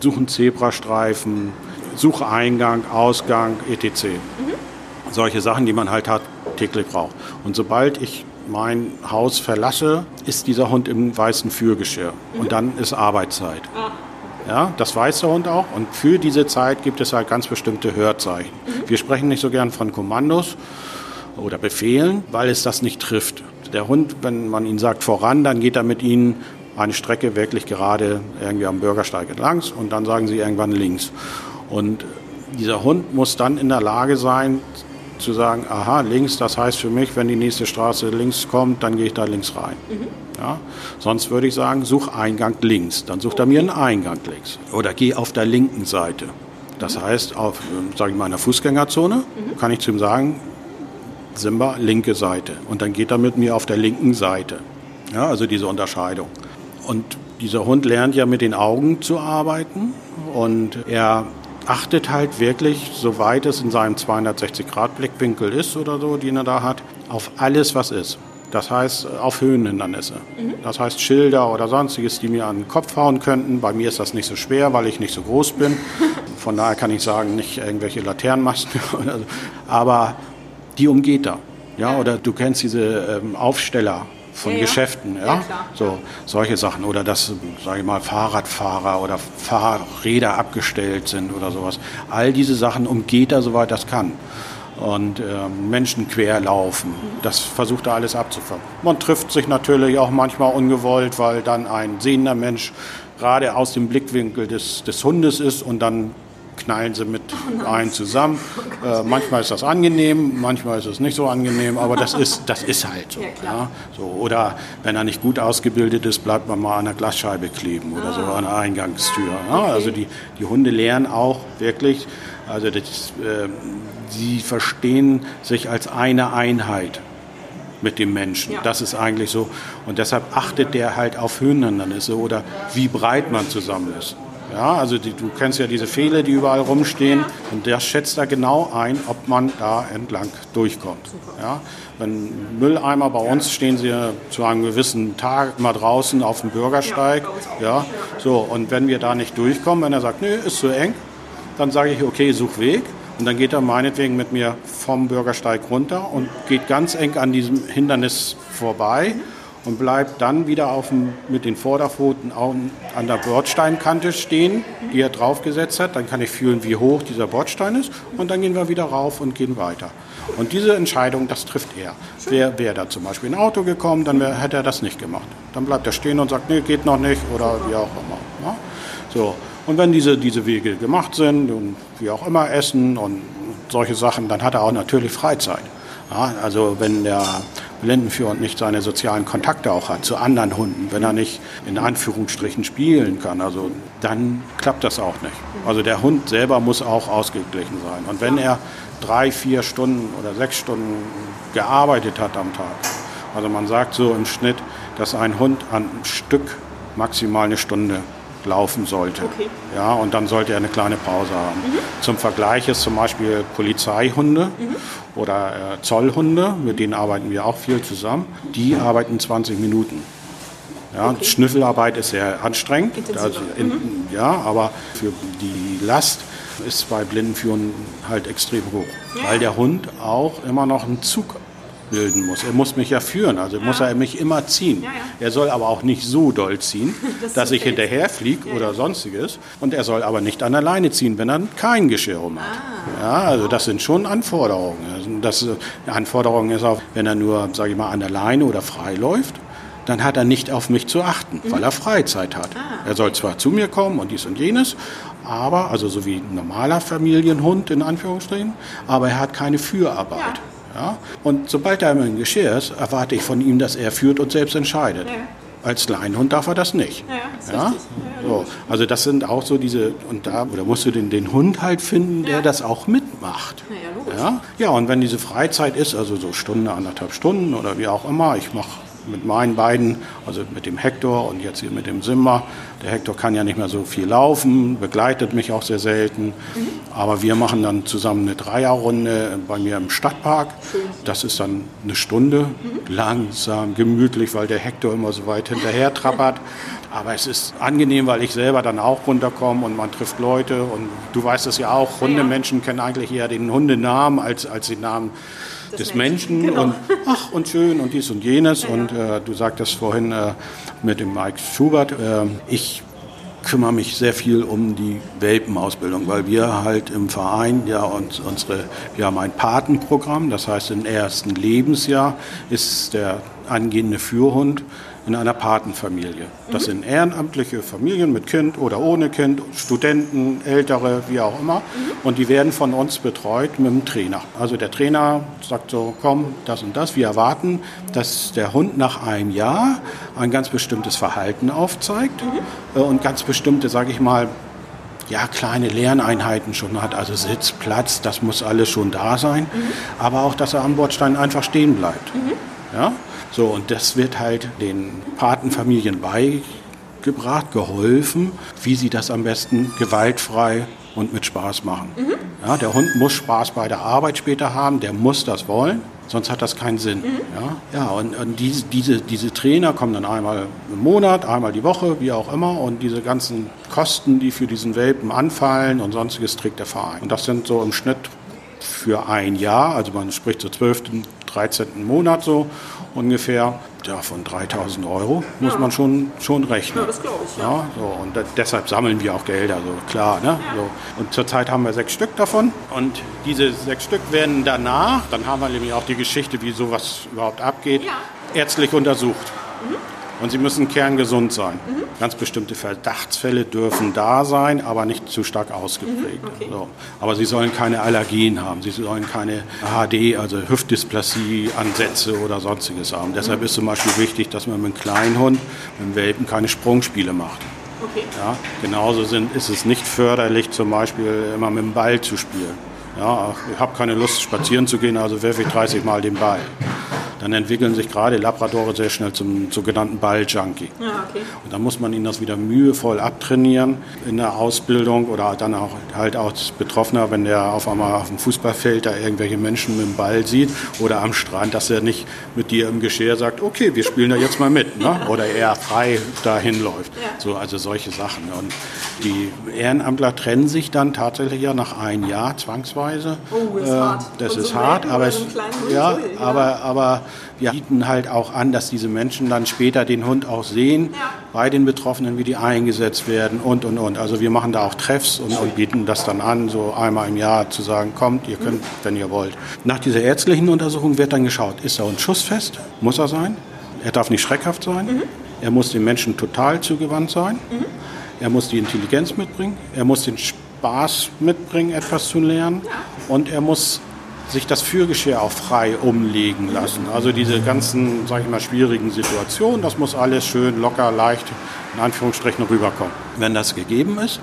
S3: such einen Zebrastreifen, such Eingang, Ausgang, etc. Mhm solche Sachen, die man halt täglich braucht. Und sobald ich mein Haus verlasse, ist dieser Hund im weißen Führgeschirr. Mhm. Und dann ist Arbeitszeit. Ah. Ja, das weiß der Hund auch. Und für diese Zeit gibt es halt ganz bestimmte Hörzeichen. Mhm. Wir sprechen nicht so gern von Kommandos oder Befehlen, weil es das nicht trifft. Der Hund, wenn man ihn sagt voran, dann geht er mit ihnen eine Strecke wirklich gerade irgendwie am Bürgersteig entlang und dann sagen sie irgendwann links. Und dieser Hund muss dann in der Lage sein, zu sagen, aha, links, das heißt für mich, wenn die nächste Straße links kommt, dann gehe ich da links rein. Mhm. Ja? Sonst würde ich sagen, such Eingang links. Dann sucht er mir einen Eingang links. Oder geh auf der linken Seite. Das mhm. heißt, auf, sage ich mal, einer Fußgängerzone mhm. kann ich zu ihm sagen, Simba, linke Seite. Und dann geht er mit mir auf der linken Seite. Ja, also diese Unterscheidung. Und dieser Hund lernt ja mit den Augen zu arbeiten und er achtet halt wirklich, soweit es in seinem 260-Grad-Blickwinkel ist oder so, den er da hat, auf alles, was ist. Das heißt, auf Höhenhindernisse. Mhm. Das heißt, Schilder oder sonstiges, die mir an den Kopf hauen könnten. Bei mir ist das nicht so schwer, weil ich nicht so groß bin. Von daher kann ich sagen, nicht irgendwelche Laternenmasten. Aber die umgeht er. Ja, oder du kennst diese ähm, Aufsteller von ja, Geschäften, ja, so solche Sachen oder dass, sage ich mal, Fahrradfahrer oder Fahrräder abgestellt sind oder sowas. All diese Sachen umgeht er soweit das kann und äh, Menschen querlaufen. Das versucht er alles abzufangen. Man trifft sich natürlich auch manchmal ungewollt, weil dann ein sehender Mensch gerade aus dem Blickwinkel des, des Hundes ist und dann knallen sie mit oh ein zusammen. Oh äh, manchmal ist das angenehm, manchmal ist es nicht so angenehm, aber das ist, das ist halt so, ja, ja. so. Oder wenn er nicht gut ausgebildet ist, bleibt man mal an der Glasscheibe kleben oder ah. so an der Eingangstür. Ja. Okay. Also die, die Hunde lernen auch wirklich, also das, äh, sie verstehen sich als eine Einheit mit dem Menschen. Ja. Das ist eigentlich so. Und deshalb achtet der halt auf Höhenhindernisse oder wie breit man zusammen ist. Ja, also die, du kennst ja diese Pfähle, die überall rumstehen. Und der schätzt da genau ein, ob man da entlang durchkommt. Ja, wenn Mülleimer bei uns stehen sie zu einem gewissen Tag mal draußen auf dem Bürgersteig. Ja, so, und wenn wir da nicht durchkommen, wenn er sagt, nö, ist zu eng, dann sage ich, okay, such Weg. Und dann geht er meinetwegen mit mir vom Bürgersteig runter und geht ganz eng an diesem Hindernis vorbei und bleibt dann wieder auf dem, mit den Vorderpfoten an der Bordsteinkante stehen, die er draufgesetzt hat. Dann kann ich fühlen, wie hoch dieser Bordstein ist und dann gehen wir wieder rauf und gehen weiter. Und diese Entscheidung, das trifft er. Wäre wär da zum Beispiel ein Auto gekommen, dann wär, hätte er das nicht gemacht. Dann bleibt er stehen und sagt, nee, geht noch nicht oder wie auch immer. Ja? So. Und wenn diese, diese Wege gemacht sind und wie auch immer essen und solche Sachen, dann hat er auch natürlich Freizeit. Ja, also wenn der Blindenführer nicht seine sozialen Kontakte auch hat zu anderen Hunden, wenn er nicht in Anführungsstrichen spielen kann, also dann klappt das auch nicht. Also der Hund selber muss auch ausgeglichen sein. Und wenn er drei, vier Stunden oder sechs Stunden gearbeitet hat am Tag, also man sagt so im Schnitt, dass ein Hund an Stück maximal eine Stunde laufen sollte. Okay. Ja, und dann sollte er eine kleine Pause haben. Mhm. Zum Vergleich ist zum Beispiel Polizeihunde mhm. oder äh, Zollhunde, mit denen arbeiten wir auch viel zusammen, die arbeiten 20 Minuten. Ja, okay. Schnüffelarbeit ist sehr anstrengend, also in, mhm. ja, aber für die Last ist bei Blindenführern halt extrem hoch, ja. weil der Hund auch immer noch einen Zug bilden muss. Er muss mich ja führen, also ja. muss er mich immer ziehen. Ja, ja. Er soll aber auch nicht so doll ziehen, das dass ich hinterherfliege oder sonstiges. Und er soll aber nicht an der Leine ziehen, wenn er kein Geschirr rum hat. Ah. Ja, also das sind schon Anforderungen. Also das, die Anforderung ist auch, wenn er nur, sage ich mal, an der Leine oder frei läuft, dann hat er nicht auf mich zu achten, mhm. weil er Freizeit hat. Ah. Er soll zwar zu mir kommen und dies und jenes, aber, also so wie ein normaler Familienhund in Anführungsstrichen, aber er hat keine Fürarbeit. Ja. Ja? Und sobald er im Geschirr ist, erwarte ich von ihm, dass er führt und selbst entscheidet. Ja. Als Leinhund darf er das nicht. Ja, ja? So. Also das sind auch so diese, und da oder musst du den, den Hund halt finden, der das auch mitmacht. Ja, ja, und wenn diese Freizeit ist, also so Stunde, anderthalb Stunden oder wie auch immer, ich mache mit meinen beiden, also mit dem Hector und jetzt hier mit dem Simba. Der Hector kann ja nicht mehr so viel laufen, begleitet mich auch sehr selten. Mhm. Aber wir machen dann zusammen eine Dreierrunde bei mir im Stadtpark. Das ist dann eine Stunde, mhm. langsam, gemütlich, weil der Hector immer so weit hinterher trappert. Aber es ist angenehm, weil ich selber dann auch runterkomme und man trifft Leute. Und du weißt es ja auch, Hundemenschen kennen eigentlich eher den Hundenamen als, als den Namen des, des Menschen, Menschen. Genau. und ach und schön und dies und jenes. Ja, und äh, du sagtest vorhin äh, mit dem Mike Schubert, äh, ich kümmere mich sehr viel um die Welpenausbildung, weil wir halt im Verein ja uns, unsere, wir haben ein Patenprogramm, das heißt im ersten Lebensjahr ist der angehende Führhund in einer Patenfamilie. Das sind ehrenamtliche Familien mit Kind oder ohne Kind, Studenten, Ältere, wie auch immer. Und die werden von uns betreut mit dem Trainer. Also der Trainer sagt so, komm, das und das. Wir erwarten, dass der Hund nach einem Jahr ein ganz bestimmtes Verhalten aufzeigt mhm. und ganz bestimmte, sage ich mal, ja, kleine Lerneinheiten schon hat, also Sitz, Platz, das muss alles schon da sein. Aber auch, dass er am Bordstein einfach stehen bleibt. Ja? So, und das wird halt den Patenfamilien beigebracht, geholfen, wie sie das am besten gewaltfrei und mit Spaß machen. Mhm. Ja, der Hund muss Spaß bei der Arbeit später haben, der muss das wollen, sonst hat das keinen Sinn. Mhm. Ja, ja und, und diese, diese, diese Trainer kommen dann einmal im Monat, einmal die Woche, wie auch immer, und diese ganzen Kosten, die für diesen Welpen anfallen und sonstiges trägt der Verein. Und das sind so im Schnitt für ein Jahr, also man spricht so 12., 13. Monat so ungefähr, ja, von 3000 Euro muss ja. man schon, schon rechnen. Ja, das glaube ich. Ja. ja so, und da, deshalb sammeln wir auch Gelder, so klar. Ne? So. Und zurzeit haben wir sechs Stück davon. Und diese sechs Stück werden danach, dann haben wir nämlich auch die Geschichte, wie sowas überhaupt abgeht, ärztlich untersucht. Mhm. Und sie müssen kerngesund sein. Mhm. Ganz bestimmte Verdachtsfälle dürfen da sein, aber nicht zu stark ausgeprägt. Mhm. Okay. So. Aber sie sollen keine Allergien haben, sie sollen keine HD, also Hüftdysplasie-Ansätze oder sonstiges haben. Mhm. Deshalb ist zum Beispiel wichtig, dass man mit einem kleinen Hund, mit einem Welpen, keine Sprungspiele macht. Okay. Ja, genauso sind, ist es nicht förderlich, zum Beispiel immer mit dem Ball zu spielen. Ja, ich habe keine Lust, spazieren zu gehen, also werfe ich 30 Mal den Ball dann entwickeln sich gerade Labradore sehr schnell zum sogenannten Balljunkie. Ja, okay. Und dann muss man ihnen das wieder mühevoll abtrainieren in der Ausbildung oder dann auch halt als Betroffener, wenn der auf einmal auf dem Fußballfeld da irgendwelche Menschen mit dem Ball sieht oder am Strand, dass er nicht mit dir im Geschirr sagt, okay, wir spielen da jetzt mal mit. Ne? Oder er frei dahin läuft. Ja. So, also solche Sachen. Und die Ehrenamtler trennen sich dann tatsächlich ja nach einem Jahr zwangsweise.
S2: Oh, das ist äh, hart.
S3: Das ist so hart, aber, es, ja, aber, aber wir bieten halt auch an, dass diese Menschen dann später den Hund auch sehen, ja. bei den Betroffenen, wie die eingesetzt werden und, und, und. Also wir machen da auch Treffs und, und bieten das dann an, so einmal im Jahr zu sagen, kommt, ihr könnt, mhm. wenn ihr wollt. Nach dieser ärztlichen Untersuchung wird dann geschaut, ist er uns schussfest? Muss er sein? Er darf nicht schreckhaft sein. Mhm. Er muss dem Menschen total zugewandt sein. Mhm. Er muss die Intelligenz mitbringen. Er muss den Spaß mitbringen, etwas zu lernen. Ja. Und er muss sich das Führgeschirr auch frei umlegen lassen. Also diese ganzen, sage ich mal, schwierigen Situationen, das muss alles schön locker, leicht, in Anführungsstrichen rüberkommen. Wenn das gegeben ist,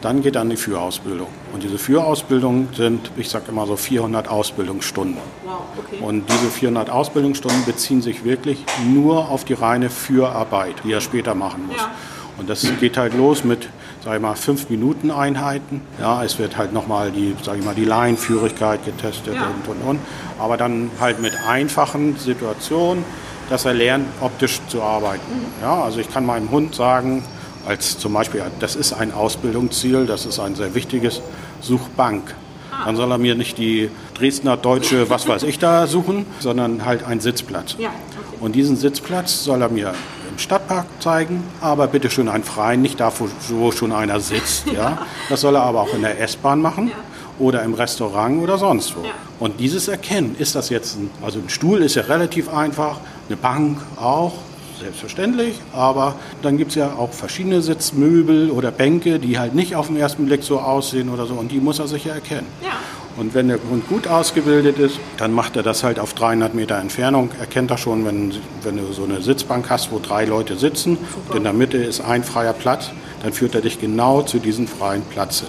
S3: dann geht dann die Führausbildung. Und diese Führausbildung sind, ich sage immer so 400 Ausbildungsstunden. Wow, okay. Und diese 400 Ausbildungsstunden beziehen sich wirklich nur auf die reine Führarbeit, die er später machen muss. Ja. Und das geht halt los mit sag ich mal, fünf Minuten Einheiten. Ja, es wird halt nochmal die, sag ich mal, die Laienführigkeit getestet ja. und, und, und. Aber dann halt mit einfachen Situationen, dass er lernt, optisch zu arbeiten. Mhm. Ja, also ich kann meinem Hund sagen, als zum Beispiel, das ist ein Ausbildungsziel, das ist ein sehr wichtiges, such Bank. Ah. Dann soll er mir nicht die Dresdner deutsche, was weiß ich da suchen, sondern halt einen Sitzplatz. Ja, okay. Und diesen Sitzplatz soll er mir Stadtpark zeigen, aber bitte schön einen freien, nicht da, wo schon einer sitzt. Ja. Das soll er aber auch in der S-Bahn machen. Ja. Oder im Restaurant oder sonst wo. Ja. Und dieses Erkennen, ist das jetzt ein, also ein Stuhl ist ja relativ einfach, eine Bank auch, selbstverständlich, aber dann gibt es ja auch verschiedene Sitzmöbel oder Bänke, die halt nicht auf den ersten Blick so aussehen oder so und die muss er sicher erkennen. Ja. Und wenn der Hund gut ausgebildet ist, dann macht er das halt auf 300 Meter Entfernung. Erkennt er schon, wenn, wenn du so eine Sitzbank hast, wo drei Leute sitzen Super. und in der Mitte ist ein freier Platz, dann führt er dich genau zu diesem freien Platz hin.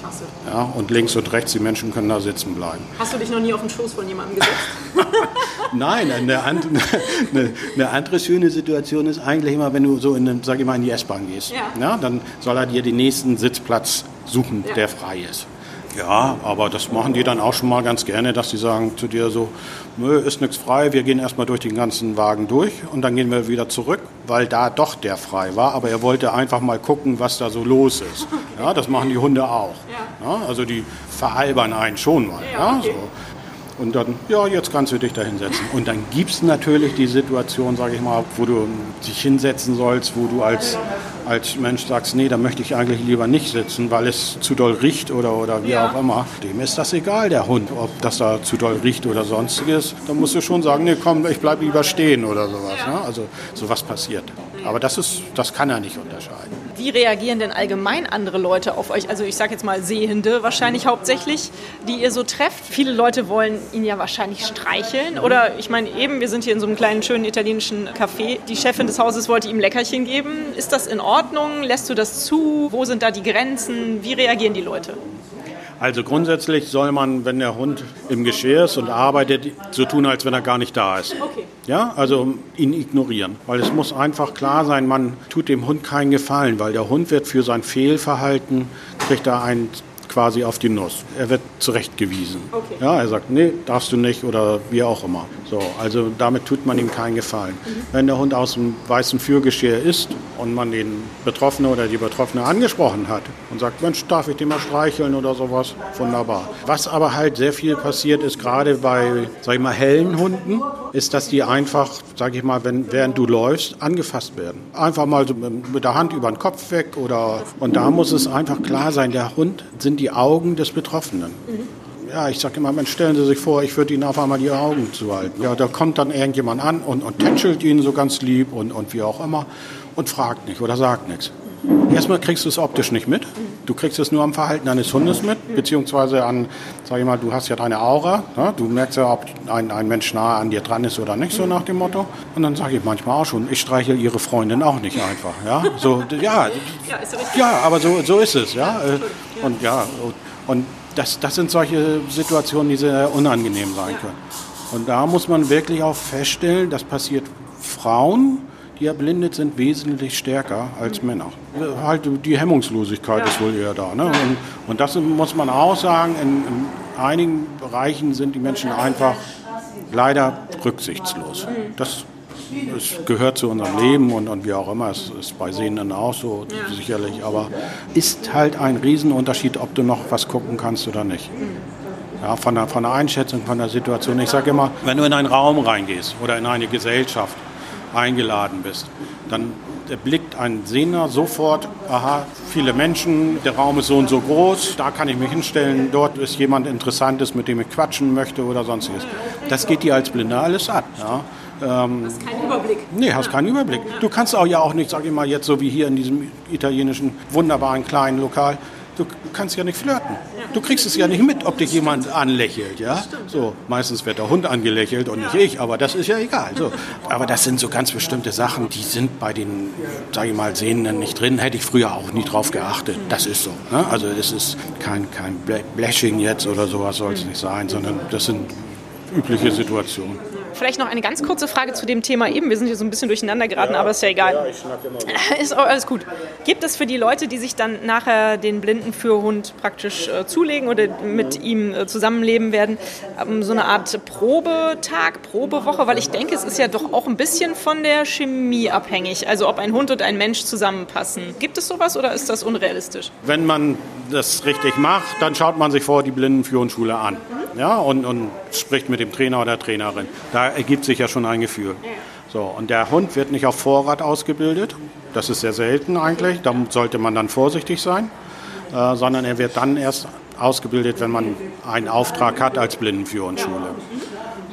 S3: Klasse. Ja, und links und rechts, die Menschen können da sitzen bleiben.
S2: Hast du dich noch nie auf den Schoß von jemandem gesetzt?
S3: Nein, eine, eine, eine, andere schöne Situation ist eigentlich immer, wenn du so in, sag ich mal, in die S-Bahn gehst. Ja. ja. dann soll er dir den nächsten Sitzplatz suchen, ja. der frei ist. Ja, aber das machen die dann auch schon mal ganz gerne, dass sie sagen zu dir so, nö, ist nichts frei, wir gehen erstmal durch den ganzen Wagen durch und dann gehen wir wieder zurück, weil da doch der frei war. Aber er wollte einfach mal gucken, was da so los ist. Ja, das machen die Hunde auch. Ja, also die veralbern einen schon mal. Ja, so. Und dann, ja, jetzt kannst du dich da hinsetzen. Und dann gibt es natürlich die Situation, sage ich mal, wo du dich hinsetzen sollst, wo du als als Mensch sagst, nee, da möchte ich eigentlich lieber nicht sitzen, weil es zu doll riecht oder, oder wie ja. auch immer, dem ist das egal, der Hund, ob das da zu doll riecht oder sonstiges. Dann musst du schon sagen, nee, komm, ich bleibe lieber stehen oder sowas. Ja. Ne? Also sowas passiert. Aber das, ist, das kann er nicht unterscheiden.
S2: Wie reagieren denn allgemein andere Leute auf euch? Also ich sage jetzt mal Sehende wahrscheinlich hauptsächlich, die ihr so trefft. Viele Leute wollen ihn ja wahrscheinlich streicheln. Oder ich meine eben, wir sind hier in so einem kleinen, schönen italienischen Café. Die Chefin des Hauses wollte ihm Leckerchen geben. Ist das in Ordnung? Lässt du das zu? Wo sind da die Grenzen? Wie reagieren die Leute?
S3: Also grundsätzlich soll man, wenn der Hund im Geschirr ist und arbeitet, so tun, als wenn er gar nicht da ist.
S2: Okay.
S3: Ja, also ihn ignorieren. Weil es muss einfach klar sein, man tut dem Hund keinen Gefallen, weil der Hund wird für sein Fehlverhalten, kriegt er ein quasi auf die Nuss. Er wird zurechtgewiesen.
S2: Okay.
S3: Ja, er sagt, nee, darfst du nicht oder wie auch immer. So, also damit tut man ihm keinen Gefallen. Mhm. Wenn der Hund aus dem weißen Führgeschirr ist und man den Betroffene oder die Betroffene angesprochen hat und sagt, Mensch, darf ich den mal streicheln oder sowas, wunderbar. Was aber halt sehr viel passiert ist, gerade bei, sag ich mal, hellen Hunden, ist, dass die einfach, sag ich mal, wenn, während du läufst, angefasst werden. Einfach mal so mit der Hand über den Kopf weg oder, und da muss es einfach klar sein, der Hund sind die Augen des Betroffenen. Mhm. Ja, ich sage immer, Mensch, stellen Sie sich vor, ich würde Ihnen auf einmal die Augen zuhalten. Ja, da kommt dann irgendjemand an und, und tätschelt ihn so ganz lieb und, und wie auch immer und fragt nicht oder sagt nichts. Erstmal kriegst du es optisch nicht mit. Du kriegst es nur am Verhalten eines Hundes mit, beziehungsweise an, sag ich mal, du hast ja deine Aura. Ne? Du merkst ja, ob ein, ein Mensch nahe an dir dran ist oder nicht, so nach dem Motto. Und dann sage ich manchmal auch schon, ich streiche ihre Freundin auch nicht einfach. Ja, so, ja, ja, aber so, so ist es. Ja, und ja, und das, das sind solche Situationen, die sehr unangenehm sein können. Und da muss man wirklich auch feststellen, das passiert Frauen, die erblindet sind, wesentlich stärker als Männer. Halt die Hemmungslosigkeit ja. ist wohl eher da. Ne? Und, und, das muss man auch sagen, in, in, einigen Bereichen sind die Menschen einfach leider rücksichtslos. Das, das gehört zu unserem Leben und, und wie auch immer, es ist bei Sehenden auch so ja. sicherlich, aber ist halt ein Riesenunterschied, ob du noch was gucken kannst oder nicht. Ja, von, der, von der Einschätzung, von der Situation. Ich sage immer, wenn du in einen Raum reingehst oder in eine Gesellschaft, eingeladen bist, dann erblickt ein Sehner sofort, aha, viele Menschen, der Raum ist so und so groß, da kann ich mich hinstellen, dort ist jemand Interessantes, mit dem ich quatschen möchte oder sonstiges. Das geht dir als Blinder alles ab. Ja.
S2: Ähm, hast keinen Überblick.
S3: Nee, hast keinen Überblick. Du kannst auch ja auch nicht, sag ich mal, jetzt so wie hier in diesem italienischen wunderbaren kleinen Lokal, du kannst ja nicht flirten. Du kriegst es ja nicht mit, ob dich jemand anlächelt, ja? So, meistens wird der Hund angelächelt und nicht ich, aber das ist ja egal. So. Aber das sind so ganz bestimmte Sachen, die sind bei den, sage ich mal, Sehenden nicht drin. Hätte ich früher auch nie drauf geachtet. Das ist so. Ne? Also es ist kein, kein Blashing jetzt oder sowas soll es nicht sein, sondern das sind übliche Situationen.
S2: Vielleicht noch eine ganz kurze Frage zu dem Thema eben. Wir sind hier so ein bisschen durcheinander geraten, ja, aber ist ja egal. Ja, ich immer Ist auch alles gut. Gibt es für die Leute, die sich dann nachher den blinden Führhund praktisch äh, zulegen oder mit mhm. ihm äh, zusammenleben werden, ähm, so eine Art Probetag, Probewoche? Weil ich denke, es ist ja doch auch ein bisschen von der Chemie abhängig. Also ob ein Hund und ein Mensch zusammenpassen. Gibt es sowas oder ist das unrealistisch?
S3: Wenn man das richtig macht, dann schaut man sich vor die Blindenführungsschule an. Mhm ja, und, und spricht mit dem Trainer oder Trainerin. Da ergibt sich ja schon ein Gefühl. So, und der Hund wird nicht auf Vorrat ausgebildet. Das ist sehr selten eigentlich. Da sollte man dann vorsichtig sein. Äh, sondern er wird dann erst ausgebildet, wenn man einen Auftrag hat als Blindenführungsschule.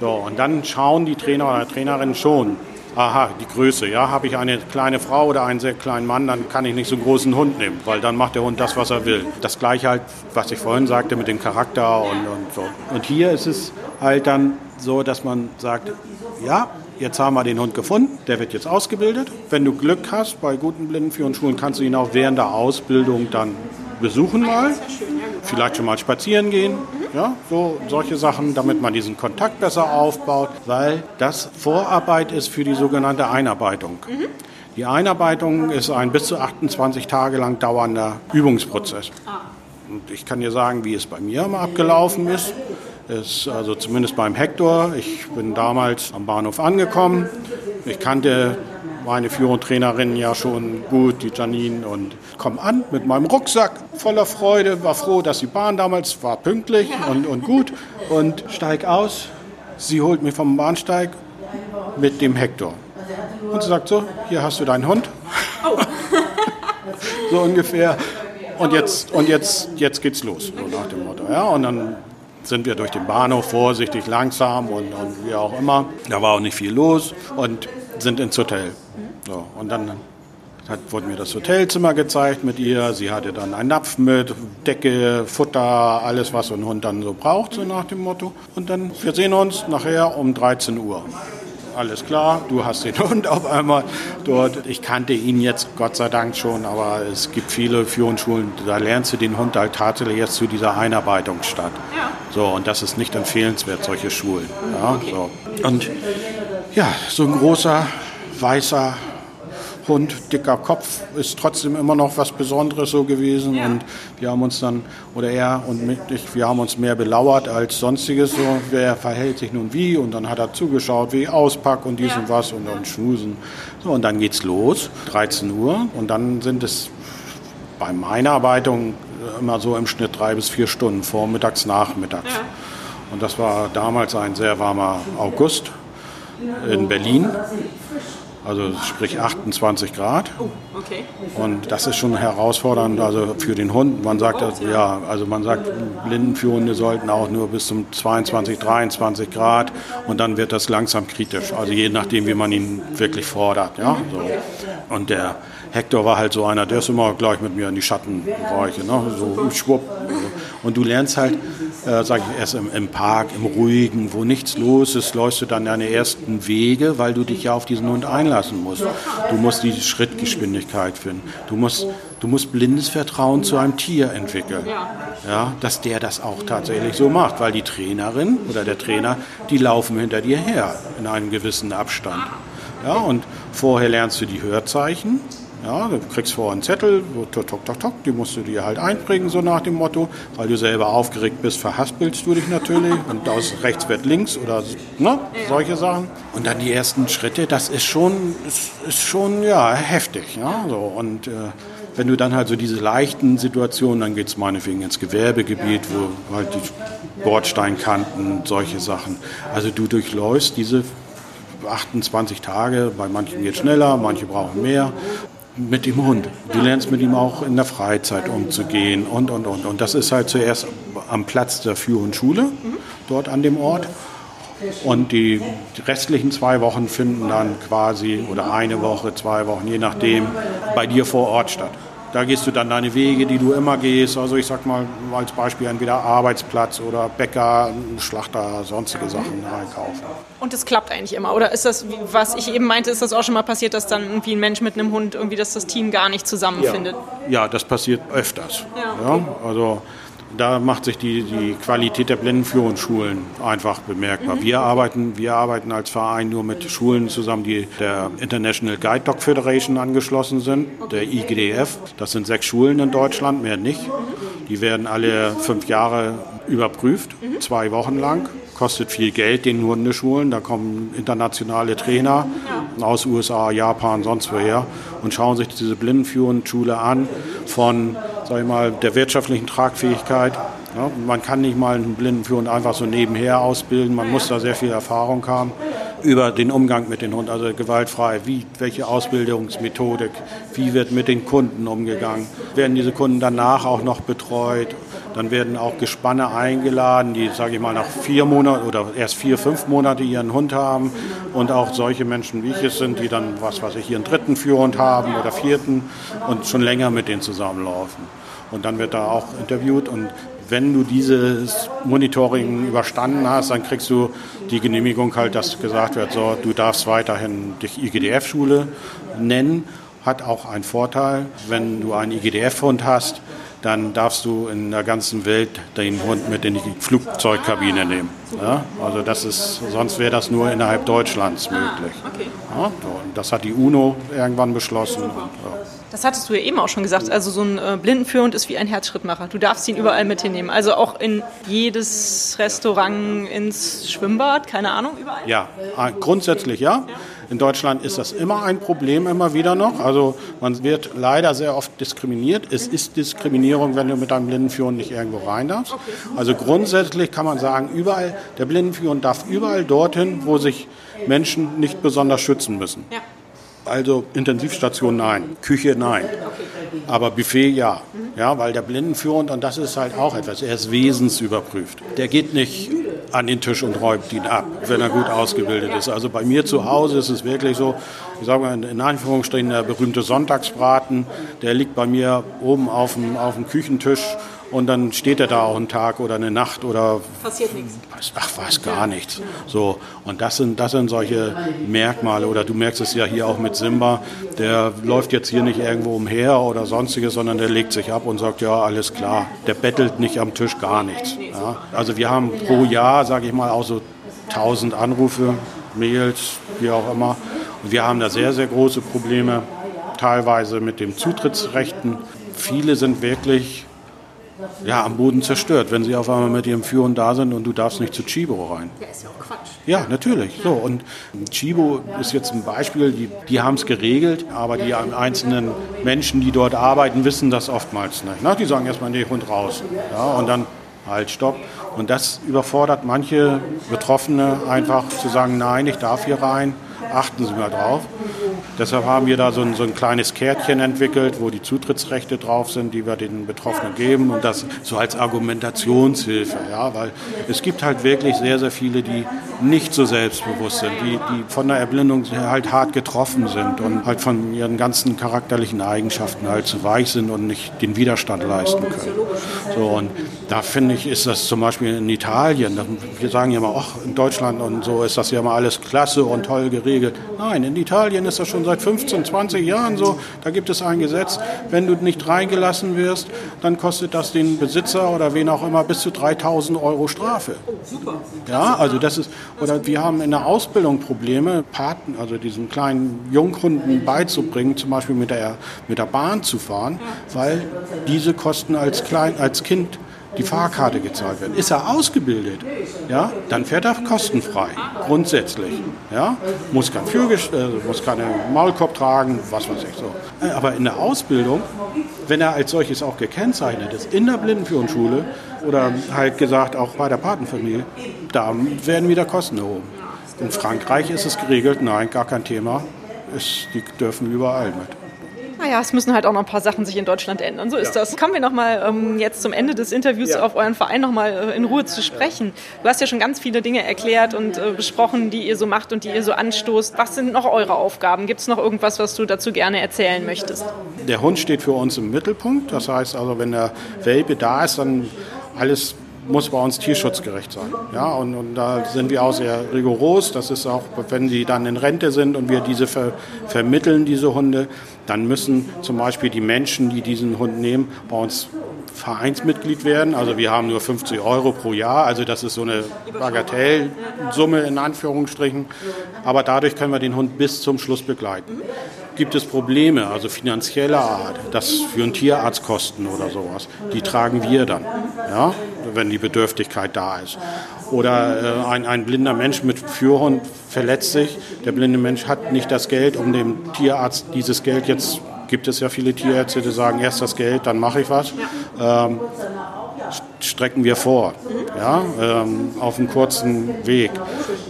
S3: So, und dann schauen die Trainer oder Trainerinnen schon, aha, die Größe, ja, habe ich eine kleine Frau oder einen sehr kleinen Mann, dann kann ich nicht so einen großen Hund nehmen, weil dann macht der Hund das, was er will. Das gleiche halt, was ich vorhin sagte mit dem Charakter und, und so. Und hier ist es halt dann so, dass man sagt, ja, jetzt haben wir den Hund gefunden, der wird jetzt ausgebildet. Wenn du Glück hast, bei guten Blindenführungsschulen kannst du ihn auch während der Ausbildung dann besuchen mal, vielleicht schon mal spazieren gehen, ja, so solche Sachen, damit man diesen Kontakt besser aufbaut, weil das Vorarbeit ist für die sogenannte Einarbeitung. Die Einarbeitung ist ein bis zu 28 Tage lang dauernder Übungsprozess. Und ich kann dir sagen, wie es bei mir mal abgelaufen ist. ist also zumindest beim Hector. Ich bin damals am Bahnhof angekommen. Ich kannte meine Führungstrainerin ja schon gut, die Janine, und komme an mit meinem Rucksack voller Freude, war froh, dass die Bahn damals war pünktlich und, und gut und steig aus. Sie holt mich vom Bahnsteig mit dem Hector und sagt so, hier hast du deinen Hund. Oh. so ungefähr. Und jetzt, und jetzt, jetzt geht's los, so nach dem Motto. Ja, und dann sind wir durch den Bahnhof vorsichtig, langsam und, und wie auch immer. Da war auch nicht viel los und sind ins Hotel. So, und dann hat, wurde mir das Hotelzimmer gezeigt mit ihr. Sie hatte dann einen Napf mit, Decke, Futter, alles, was so ein Hund dann so braucht, so nach dem Motto. Und dann, wir sehen uns nachher um 13 Uhr. alles klar, du hast den Hund auf einmal dort. Ich kannte ihn jetzt Gott sei Dank schon, aber es gibt viele Führungsschulen, da lernst du den Hund halt tatsächlich jetzt zu dieser Einarbeitung statt. Ja. So, und das ist nicht empfehlenswert, solche Schulen. Ja, okay. so. Und ja, so ein großer, weißer Hund, dicker Kopf ist trotzdem immer noch was Besonderes so gewesen. Ja. Und wir haben uns dann, oder er und ich, wir haben uns mehr belauert als sonstiges. So, wer verhält sich nun wie? Und dann hat er zugeschaut, wie ich auspack und dies ja. und was und dann schmusen. So, und dann geht's los, 13 Uhr. Und dann sind es bei meiner Arbeitung immer so im Schnitt drei bis vier Stunden, vormittags, nachmittags. Ja. Und das war damals ein sehr warmer August in Berlin also sprich 28 Grad. Oh, okay. Und das ist schon herausfordernd, also für den Hund. Man sagt, ja, also man sagt, Blindenführende sollten auch nur bis zum 22, 23 Grad und dann wird das langsam kritisch. Also je nachdem, wie man ihn wirklich fordert, ja. So. Und der Hector war halt so einer, der ist immer gleich mit mir in die Schattenbereiche, ne? so schwupp. Und du lernst halt, äh, sag ich erst im, im, Park, im Ruhigen, wo nichts los ist, läufst du dann deine ersten Wege, weil du dich ja auf diesen Hund einlassen musst. Du musst die Schrittgeschwindigkeit finden. Du musst, du musst blindes Vertrauen zu einem Tier entwickeln. Ja, dass der das auch tatsächlich so macht, weil die Trainerin oder der Trainer, die laufen hinter dir her in einem gewissen Abstand. Ja, und vorher lernst du die Hörzeichen, ja, du kriegst vorher einen Zettel, tok, tok, tok, tok, die musst du dir halt einprägen, so nach dem Motto. Weil du selber aufgeregt bist, verhaspelst du dich natürlich und aus rechts wird links oder ne, solche Sachen. Und dann die ersten Schritte, das ist schon, ist, ist schon ja, heftig. Ja, so. Und äh, wenn du dann halt so diese leichten Situationen, dann geht es meinetwegen ins Gewerbegebiet, wo halt die Bordsteinkanten, solche Sachen. Also du durchläufst diese 28 Tage, bei manchen geht es schneller, manche brauchen mehr mit dem Hund. Du lernst mit ihm auch in der Freizeit umzugehen und, und, und. Und das ist halt zuerst am Platz der Führ- und Schule, dort an dem Ort. Und die restlichen zwei Wochen finden dann quasi, oder eine Woche, zwei Wochen, je nachdem, bei dir vor Ort statt. Da gehst du dann deine Wege, die du immer gehst. Also ich sag mal als Beispiel entweder Arbeitsplatz oder Bäcker, Schlachter, sonstige Sachen einkaufen.
S2: Und das klappt eigentlich immer? Oder ist das, was ich eben meinte, ist das auch schon mal passiert, dass dann irgendwie ein Mensch mit einem Hund irgendwie, dass das Team gar nicht zusammenfindet?
S3: Ja, ja das passiert öfters. Ja, okay. ja, also da macht sich die, die Qualität der Blindenführungsschulen einfach bemerkbar. Mhm. Wir, arbeiten, wir arbeiten als Verein nur mit Schulen zusammen, die der International Guide Dog Federation angeschlossen sind, der IGDF. Das sind sechs Schulen in Deutschland, mehr nicht. Die werden alle fünf Jahre überprüft, mhm. zwei Wochen lang kostet viel Geld, den Hundeschulen. Da kommen internationale Trainer aus USA, Japan, sonst woher und schauen sich diese Blindenführungsschule an von, sag ich mal, der wirtschaftlichen Tragfähigkeit. Ja, man kann nicht mal einen Blindenführenden einfach so nebenher ausbilden. Man muss da sehr viel Erfahrung haben über den Umgang mit den Hunden, also gewaltfrei. Wie, welche Ausbildungsmethodik, wie wird mit den Kunden umgegangen? Werden diese Kunden danach auch noch betreut? Dann werden auch Gespanne eingeladen, die, sage ich mal, nach vier Monaten oder erst vier, fünf Monate ihren Hund haben. Und auch solche Menschen, wie ich es sind, die dann, was weiß ich, ihren dritten Führhund haben oder vierten und schon länger mit denen zusammenlaufen. Und dann wird da auch interviewt und wenn du dieses Monitoring überstanden hast, dann kriegst du die Genehmigung halt, dass gesagt wird, so, du darfst weiterhin dich IGDF-Schule nennen. Hat auch einen Vorteil, wenn du einen IGDF-Hund hast, dann darfst du in der ganzen Welt den Hund mit in die Flugzeugkabine nehmen. Ja? Also das ist, sonst wäre das nur innerhalb Deutschlands möglich. Ja? das hat die UNO irgendwann beschlossen. Ja.
S2: Das hattest du ja eben auch schon gesagt. Also so ein äh, Blindenführhund ist wie ein Herzschrittmacher. Du darfst ihn überall mit hinnehmen. Also auch in jedes Restaurant, ins Schwimmbad, keine Ahnung, überall?
S3: Ja, äh, grundsätzlich ja. In Deutschland ist das immer ein Problem, immer wieder noch. Also man wird leider sehr oft diskriminiert. Es ist Diskriminierung, wenn du mit deinem Blindenführhund nicht irgendwo rein darfst. Also grundsätzlich kann man sagen, überall, der Blindenführhund darf überall dorthin, wo sich Menschen nicht besonders schützen müssen. Ja. Also Intensivstation nein, Küche nein. Aber Buffet ja. Ja, weil der Blindenführhund, und das ist halt auch etwas, er ist wesensüberprüft. Der geht nicht an den Tisch und räumt ihn ab, wenn er gut ausgebildet ist. Also bei mir zu Hause ist es wirklich so, ich sage mal in Anführungsstrichen, der berühmte Sonntagsbraten, der liegt bei mir oben auf dem, auf dem Küchentisch und dann steht er da auch einen Tag oder eine Nacht oder
S2: passiert nichts.
S3: Ach, weiß gar nichts. So und das sind das sind solche Merkmale oder du merkst es ja hier auch mit Simba, der läuft jetzt hier nicht irgendwo umher oder sonstiges, sondern der legt sich ab und sagt ja alles klar. Der bettelt nicht am Tisch gar nichts. Ja? Also wir haben pro Jahr, sage ich mal, auch so 1000 Anrufe, Mails, wie auch immer. Und wir haben da sehr sehr große Probleme teilweise mit den Zutrittsrechten. Viele sind wirklich ja, am Boden zerstört, wenn sie auf einmal mit ihrem Führern da sind und du darfst nicht zu Chibo rein.
S2: Ja, ist ja auch Quatsch.
S3: Ja, natürlich. So, und Chibo ist jetzt ein Beispiel, die, die haben es geregelt, aber die einzelnen Menschen, die dort arbeiten, wissen das oftmals nicht. Na, die sagen erstmal, nee, Hund raus. Ja, und dann halt, stopp. Und das überfordert manche Betroffene einfach zu sagen, nein, ich darf hier rein achten Sie mal drauf. Deshalb haben wir da so ein, so ein, kleines Kärtchen entwickelt, wo die Zutrittsrechte drauf sind, die wir den Betroffenen geben und das so als Argumentationshilfe. Ja, weil es gibt halt wirklich sehr, sehr viele, die nicht so selbstbewusst sind, die, die von der Erblindung halt hart getroffen sind und halt von ihren ganzen charakterlichen Eigenschaften halt zu weich sind und nicht den Widerstand leisten können. So, und da finde ich, ist das zum Beispiel in Italien, wir sagen ja immer, ach, in Deutschland und so ist das ja mal alles klasse und toll geregelt geregelt. Nein, in Italien ist das schon seit 15, 20 Jahren so. Da gibt es ein Gesetz, wenn du nicht reingelassen wirst, dann kostet das den Besitzer oder wen auch immer bis zu 3000 Euro Strafe. Ja, also das ist, oder wir haben in der Ausbildung Probleme, Paten, also diesen kleinen Junghunden beizubringen, zum Beispiel mit der, mit der Bahn zu fahren, weil diese Kosten als, Klein, als Kind die Fahrkarte gezahlt wird. Ist er ausgebildet, ja, dann fährt er kostenfrei, grundsätzlich. Ja, muss kein Führgest äh, muss keine Maulkorb tragen, was weiß ich so. Äh, aber in der Ausbildung, wenn er als solches auch gekennzeichnet ist, in der Blindenführungsschule oder halt gesagt auch bei der Patenfamilie, da werden wieder Kosten erhoben. In Frankreich ist es geregelt, nein, gar kein Thema. Es, die dürfen überall mit.
S2: Naja, es müssen halt auch noch ein paar Sachen sich in Deutschland ändern. So ist ja. das. Kommen wir nochmal ähm, jetzt zum Ende des Interviews ja. auf euren Verein nochmal äh, in Ruhe zu sprechen. Du hast ja schon ganz viele Dinge erklärt und äh, besprochen, die ihr so macht und die ihr so anstoßt. Was sind noch eure Aufgaben? Gibt es noch irgendwas, was du dazu gerne erzählen möchtest?
S3: Der Hund steht für uns im Mittelpunkt. Das heißt also, wenn der Welpe da ist, dann alles muss bei uns tierschutzgerecht sein. Ja, und, und, da sind wir auch sehr rigoros. Das ist auch, wenn sie dann in Rente sind und wir diese ver, vermitteln, diese Hunde, dann müssen zum Beispiel die Menschen, die diesen Hund nehmen, bei uns Vereinsmitglied werden. Also wir haben nur 50 Euro pro Jahr, also das ist so eine Bagatellsumme in Anführungsstrichen. Aber dadurch können wir den Hund bis zum Schluss begleiten. Gibt es Probleme, also finanzieller Art, das für einen Tierarzt kosten oder sowas, die tragen wir dann, ja, wenn die Bedürftigkeit da ist. Oder äh, ein, ein blinder Mensch mit Führhund verletzt sich, der blinde Mensch hat nicht das Geld, um dem Tierarzt dieses Geld jetzt gibt es ja viele Tierärzte, die sagen, erst das Geld, dann mache ich was. Ähm, strecken wir vor, ja, ähm, auf einem kurzen Weg.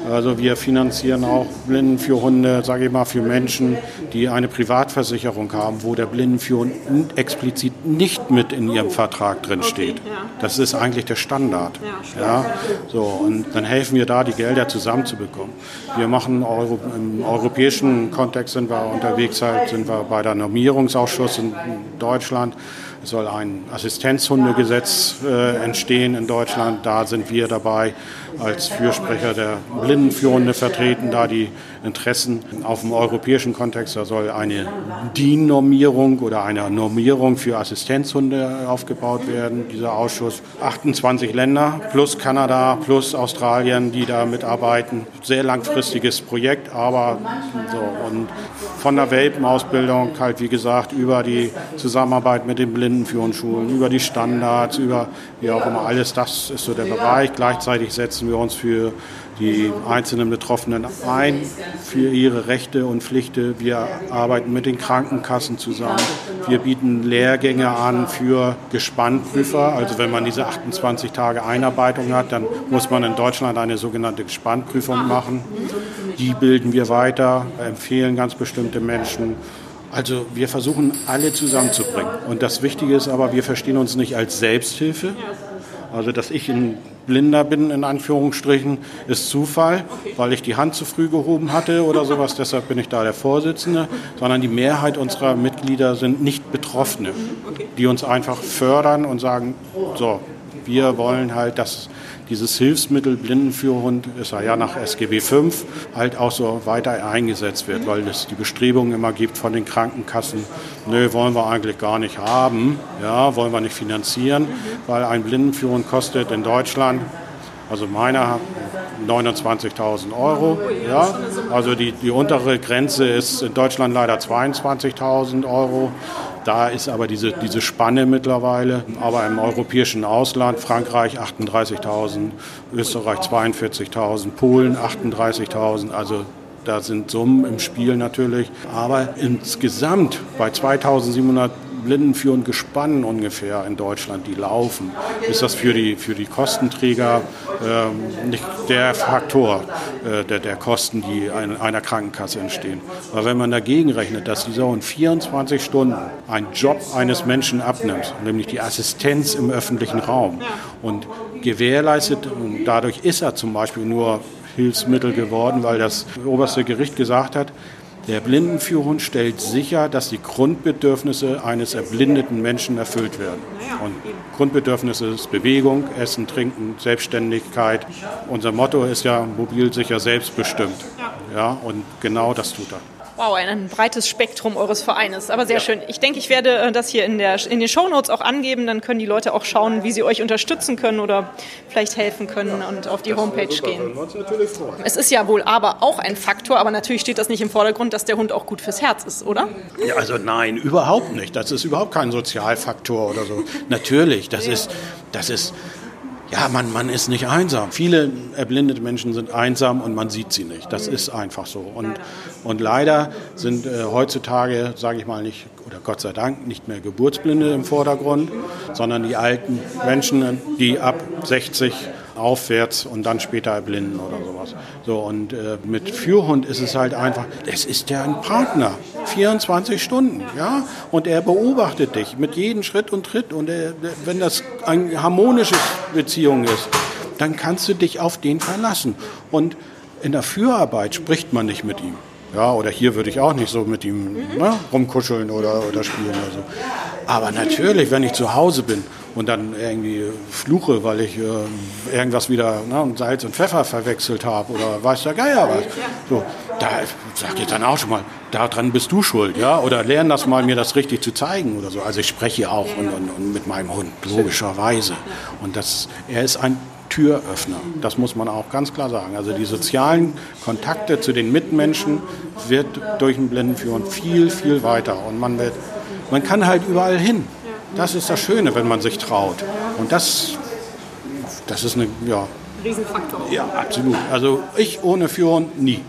S3: Also wir finanzieren auch Blinden für Hunde, sage ich mal, für Menschen, die eine Privatversicherung haben, wo der Blindenführhund explizit nicht mit in ihrem Vertrag drin steht. Das ist eigentlich der Standard. Ja, so, und dann helfen wir da, die Gelder zusammenzubekommen. Wir machen Euro, im europäischen Kontext sind wir unterwegs, halt, sind wir bei der Normierungsausschuss in Deutschland. Es soll ein Assistenzhundegesetz äh, entstehen in Deutschland. Da sind wir dabei als Fürsprecher der Blindenführende vertreten, da die Interessen auf dem europäischen Kontext. Da soll eine DIN-Normierung oder eine Normierung für Assistenzhunde aufgebaut werden. Dieser Ausschuss 28 Länder plus Kanada plus Australien, die da mitarbeiten. Sehr langfristiges Projekt, aber so und von der Welpenausbildung halt wie gesagt über die Zusammenarbeit mit den Blindenführungsschulen, über die Standards, über wie auch immer alles das ist so der Bereich. Gleichzeitig setzen wir uns für die einzelnen Betroffenen ein, für ihre Rechte und Pflichten. Wir arbeiten mit den Krankenkassen zusammen. Wir bieten Lehrgänge an für Gespannprüfer. Also wenn man diese 28 Tage Einarbeitung hat, dann muss man in Deutschland eine sogenannte Gespannprüfung machen. Die bilden wir weiter, empfehlen ganz bestimmte Menschen. Also wir versuchen alle zusammenzubringen. Und das Wichtige ist aber, wir verstehen uns nicht als Selbsthilfe, Also, dass ich ein Blinder bin, in Anführungsstrichen, ist Zufall, weil ich die Hand zu früh gehoben hatte oder sowas. Deshalb bin ich da der Vorsitzende. Sondern die Mehrheit unserer Mitglieder sind nicht Betroffene, die uns einfach fördern und sagen, so, wir wollen halt, dass dieses Hilfsmittel Blindenführhund ist ja nach SGB V halt auch so weiter eingesetzt wird, weil es die Bestrebungen immer gibt von den Krankenkassen, nö, wollen wir eigentlich gar nicht haben, ja, wollen wir nicht finanzieren, weil ein Blindenführhund kostet in Deutschland also meiner 29.000 Euro. Ja, also die, die untere Grenze ist in Deutschland leider 22.000 Euro. Da ist aber diese, diese Spanne mittlerweile. Aber im europäischen Ausland, Frankreich 38.000, Österreich 42.000, Polen 38.000. Also da sind Summen im Spiel natürlich. Aber insgesamt bei 2700 blindenführend Gespannen ungefähr in Deutschland, die laufen, ist das für die, für die Kostenträger ähm, nicht der Faktor äh, der, der Kosten, die in einer Krankenkasse entstehen. Aber wenn man dagegen rechnet, dass dieser in 24 Stunden einen Job eines Menschen abnimmt, nämlich die Assistenz im öffentlichen Raum und gewährleistet, und dadurch ist er zum Beispiel nur Hilfsmittel geworden, weil das oberste Gericht gesagt hat, der Blindenführhund stellt sicher, dass die Grundbedürfnisse eines erblindeten Menschen erfüllt werden. Und Grundbedürfnisse ist Bewegung, Essen, Trinken, Selbstständigkeit. Unser Motto ist ja mobil sicher selbstbestimmt. Ja, und genau das tut er.
S2: Wow, ein breites Spektrum eures Vereines, aber sehr ja. schön. Ich denke, ich werde äh, das hier in, der, in den Shownotes auch angeben, dann können die Leute auch schauen, wie sie euch unterstützen können oder vielleicht helfen können und auf die Homepage gehen. Es ist ja wohl aber auch ein Faktor, aber natürlich steht das nicht im Vordergrund, dass der Hund auch gut fürs Herz ist, oder?
S3: Ja, also nein, überhaupt nicht. Das ist überhaupt kein Sozialfaktor oder so. natürlich, das ist, das ist ja, man, man ist nicht einsam. Viele erblindete Menschen sind einsam und man sieht sie nicht. Das ist einfach so. Und, und leider sind äh, heutzutage, sage ich mal nicht, oder Gott sei Dank, nicht mehr Geburtsblinde im Vordergrund, sondern die alten Menschen, die ab 60 aufwärts und dann später erblinden oder sowas. So, und äh, mit Führhund ist es halt einfach, es ist ja ein Partner, 24 Stunden, ja, und er beobachtet dich mit jedem Schritt und Tritt und er, wenn das eine harmonische Beziehung ist, dann kannst du dich auf den verlassen. Und in der Führarbeit spricht man nicht mit ihm. Ja, oder hier würde ich auch nicht so mit ihm ne, rumkuscheln oder, oder spielen oder so. Aber natürlich, wenn ich zu Hause bin und dann irgendwie fluche, weil ich äh, irgendwas wieder ne, Salz und Pfeffer verwechselt habe oder weiß der Geier was, so, da sage ich dann auch schon mal, daran bist du schuld, ja, oder lern das mal, mir das richtig zu zeigen oder so. Also ich spreche auch und, und, und mit meinem Hund, logischerweise. Und das, er ist ein Türöffner. Das muss man auch ganz klar sagen. Also die sozialen Kontakte zu den Mitmenschen wird durch den Blindenführer viel, viel weiter. Und man, wird, man kann halt überall hin. Das ist das Schöne, wenn man sich traut. Und das, das ist eine, ja.
S2: Riesenfaktor.
S3: Ja, absolut. Also ich ohne Führung nie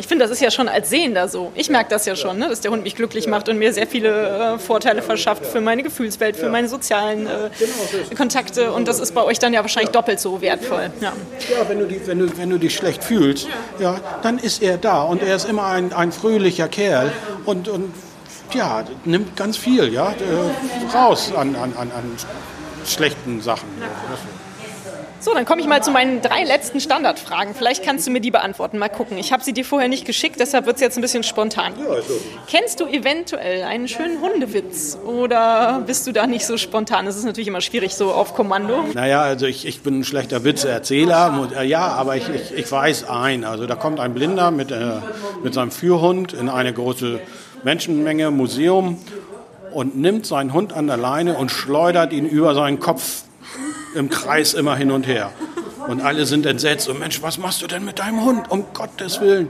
S2: ich finde, das ist ja schon als Sehender so. Ich merke das ja schon, ne, dass der Hund mich glücklich macht und mir sehr viele äh, Vorteile verschafft für meine Gefühlswelt, für meine sozialen äh, Kontakte. Und das ist bei euch dann ja wahrscheinlich doppelt so wertvoll.
S3: Ja, ja wenn, du die, wenn, du, wenn du dich schlecht fühlst, ja, dann ist er da. Und er ist immer ein, ein fröhlicher Kerl und, und ja, nimmt ganz viel ja, äh, raus an, an, an, an schlechten Sachen.
S2: So, dann komme ich mal zu meinen drei letzten Standardfragen. Vielleicht kannst du mir die beantworten. Mal gucken. Ich habe sie dir vorher nicht geschickt, deshalb wird es jetzt ein bisschen spontan. Ja, also. Kennst du eventuell einen schönen Hundewitz oder bist du da nicht so spontan? Das ist natürlich immer schwierig, so auf Kommando.
S3: Naja, also ich, ich bin ein schlechter Witzeerzähler. Äh, ja, aber ich, ich, ich weiß ein. Also da kommt ein Blinder mit, äh, mit seinem Führhund in eine große Menschenmenge, Museum und nimmt seinen Hund an der Leine und schleudert ihn über seinen Kopf im Kreis immer hin und her. Und alle sind entsetzt. Und Mensch, was machst du denn mit deinem Hund? Um Gottes Willen.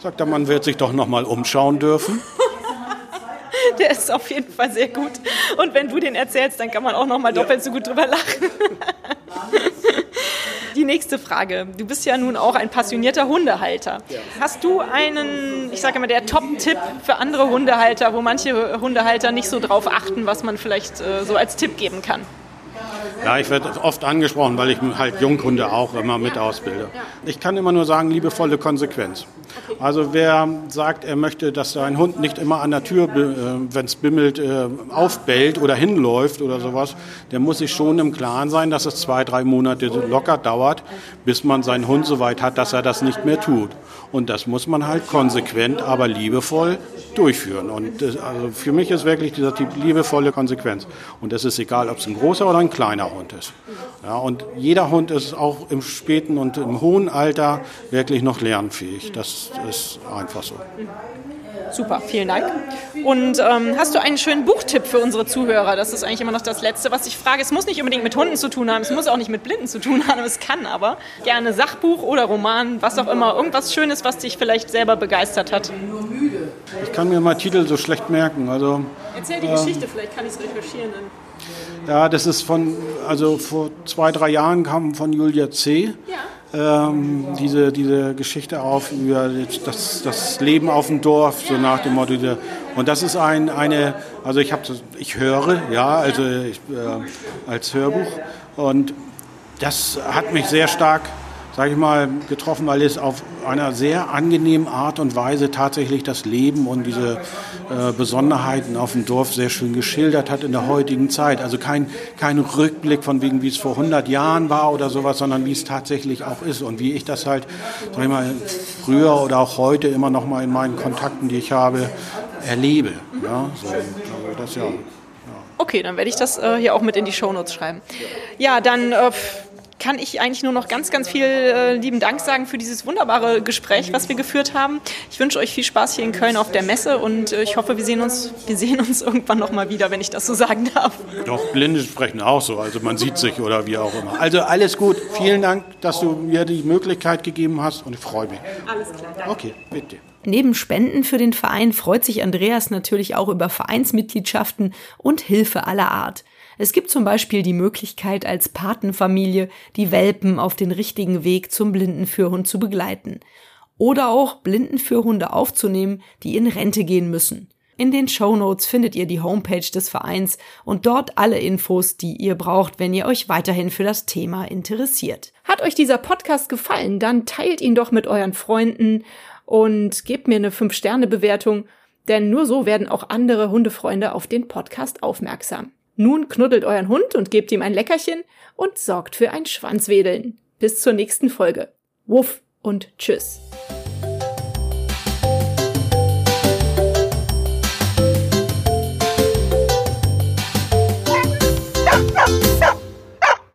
S3: Sagt der Mann, wird sich doch noch mal umschauen dürfen.
S2: Der ist auf jeden Fall sehr gut. Und wenn du den erzählst, dann kann man auch noch mal doppelt so gut drüber lachen. Die nächste Frage. Du bist ja nun auch ein passionierter Hundehalter. Hast du einen, ich sage mal, der Top-Tipp für andere Hundehalter, wo manche Hundehalter nicht so drauf achten, was man vielleicht äh, so als Tipp geben kann?
S3: Ja, ich werde oft angesprochen, weil ich halt Junghunde auch immer mit ausbilde. Ich kann immer nur sagen, liebevolle Konsequenz. Also wer sagt, er möchte, dass sein Hund nicht immer an der Tür, äh, wenn es bimmelt, äh, aufbellt oder hinläuft oder sowas, der muss sich schon im Klaren sein, dass es zwei, drei Monate locker dauert, bis man seinen Hund so weit hat, dass er das nicht mehr tut. Und das muss man halt konsequent, aber liebevoll durchführen. Und das, also für mich ist wirklich dieser Typ liebevolle Konsequenz. Und es ist egal, ob es ein großer oder ein kleiner Hund ist. Ja, und jeder Hund ist auch im späten und im hohen Alter wirklich noch lernfähig. Das ist einfach so.
S2: Super, vielen Dank. Und ähm, hast du einen schönen Buchtipp für unsere Zuhörer? Das ist eigentlich immer noch das Letzte, was ich frage. Es muss nicht unbedingt mit Hunden zu tun haben, es muss auch nicht mit Blinden zu tun haben, es kann aber. Gerne Sachbuch oder Roman, was auch immer. Irgendwas Schönes, was dich vielleicht selber begeistert hat.
S3: Ich kann mir mal Titel so schlecht merken. Also,
S2: Erzähl die äh, Geschichte, vielleicht kann ich es recherchieren. Dann.
S3: Ja, das ist von, also vor zwei, drei Jahren kam von Julia C. Ja ähm, diese, diese Geschichte auf über das, das Leben auf dem Dorf, so nach dem Motto. Und das ist ein, eine, also ich habe, ich höre, ja, also ich, äh, als Hörbuch und das hat mich sehr stark sage ich mal, getroffen, weil es auf einer sehr angenehmen Art und Weise tatsächlich das Leben und diese äh, Besonderheiten auf dem Dorf sehr schön geschildert hat in der heutigen Zeit. Also kein, kein Rückblick von wegen, wie es vor 100 Jahren war oder sowas, sondern wie es tatsächlich auch ist und wie ich das halt, sag ich mal, früher oder auch heute immer noch mal in meinen Kontakten, die ich habe, erlebe. Ja, so, also das ja.
S2: Okay, dann werde ich das äh, hier auch mit in die Shownotes schreiben. Ja, dann äh, kann ich eigentlich nur noch ganz, ganz viel äh, lieben Dank sagen für dieses wunderbare Gespräch, was wir geführt haben. Ich wünsche euch viel Spaß hier in Köln auf der Messe und äh, ich hoffe, wir sehen uns, wir sehen uns irgendwann noch mal wieder, wenn ich das so sagen darf.
S3: Doch, Blinde sprechen auch so, also man sieht sich oder wie auch immer. Also alles gut. Vielen Dank, dass du mir die Möglichkeit gegeben hast und ich freue mich. Alles klar. Danke. Okay, bitte.
S1: Neben Spenden für den Verein freut sich Andreas natürlich auch über Vereinsmitgliedschaften und Hilfe aller Art. Es gibt zum Beispiel die Möglichkeit, als Patenfamilie die Welpen auf den richtigen Weg zum Blindenführhund zu begleiten. Oder auch Blindenführhunde aufzunehmen, die in Rente gehen müssen. In den Show Notes findet ihr die Homepage des Vereins und dort alle Infos, die ihr braucht, wenn ihr euch weiterhin für das Thema interessiert. Hat euch dieser Podcast gefallen, dann teilt ihn doch mit euren Freunden und gebt mir eine 5-Sterne-Bewertung, denn nur so werden auch andere Hundefreunde auf den Podcast aufmerksam. Nun knuddelt euren Hund und gebt ihm ein Leckerchen und sorgt für ein Schwanzwedeln. Bis zur nächsten Folge. Wuff und tschüss.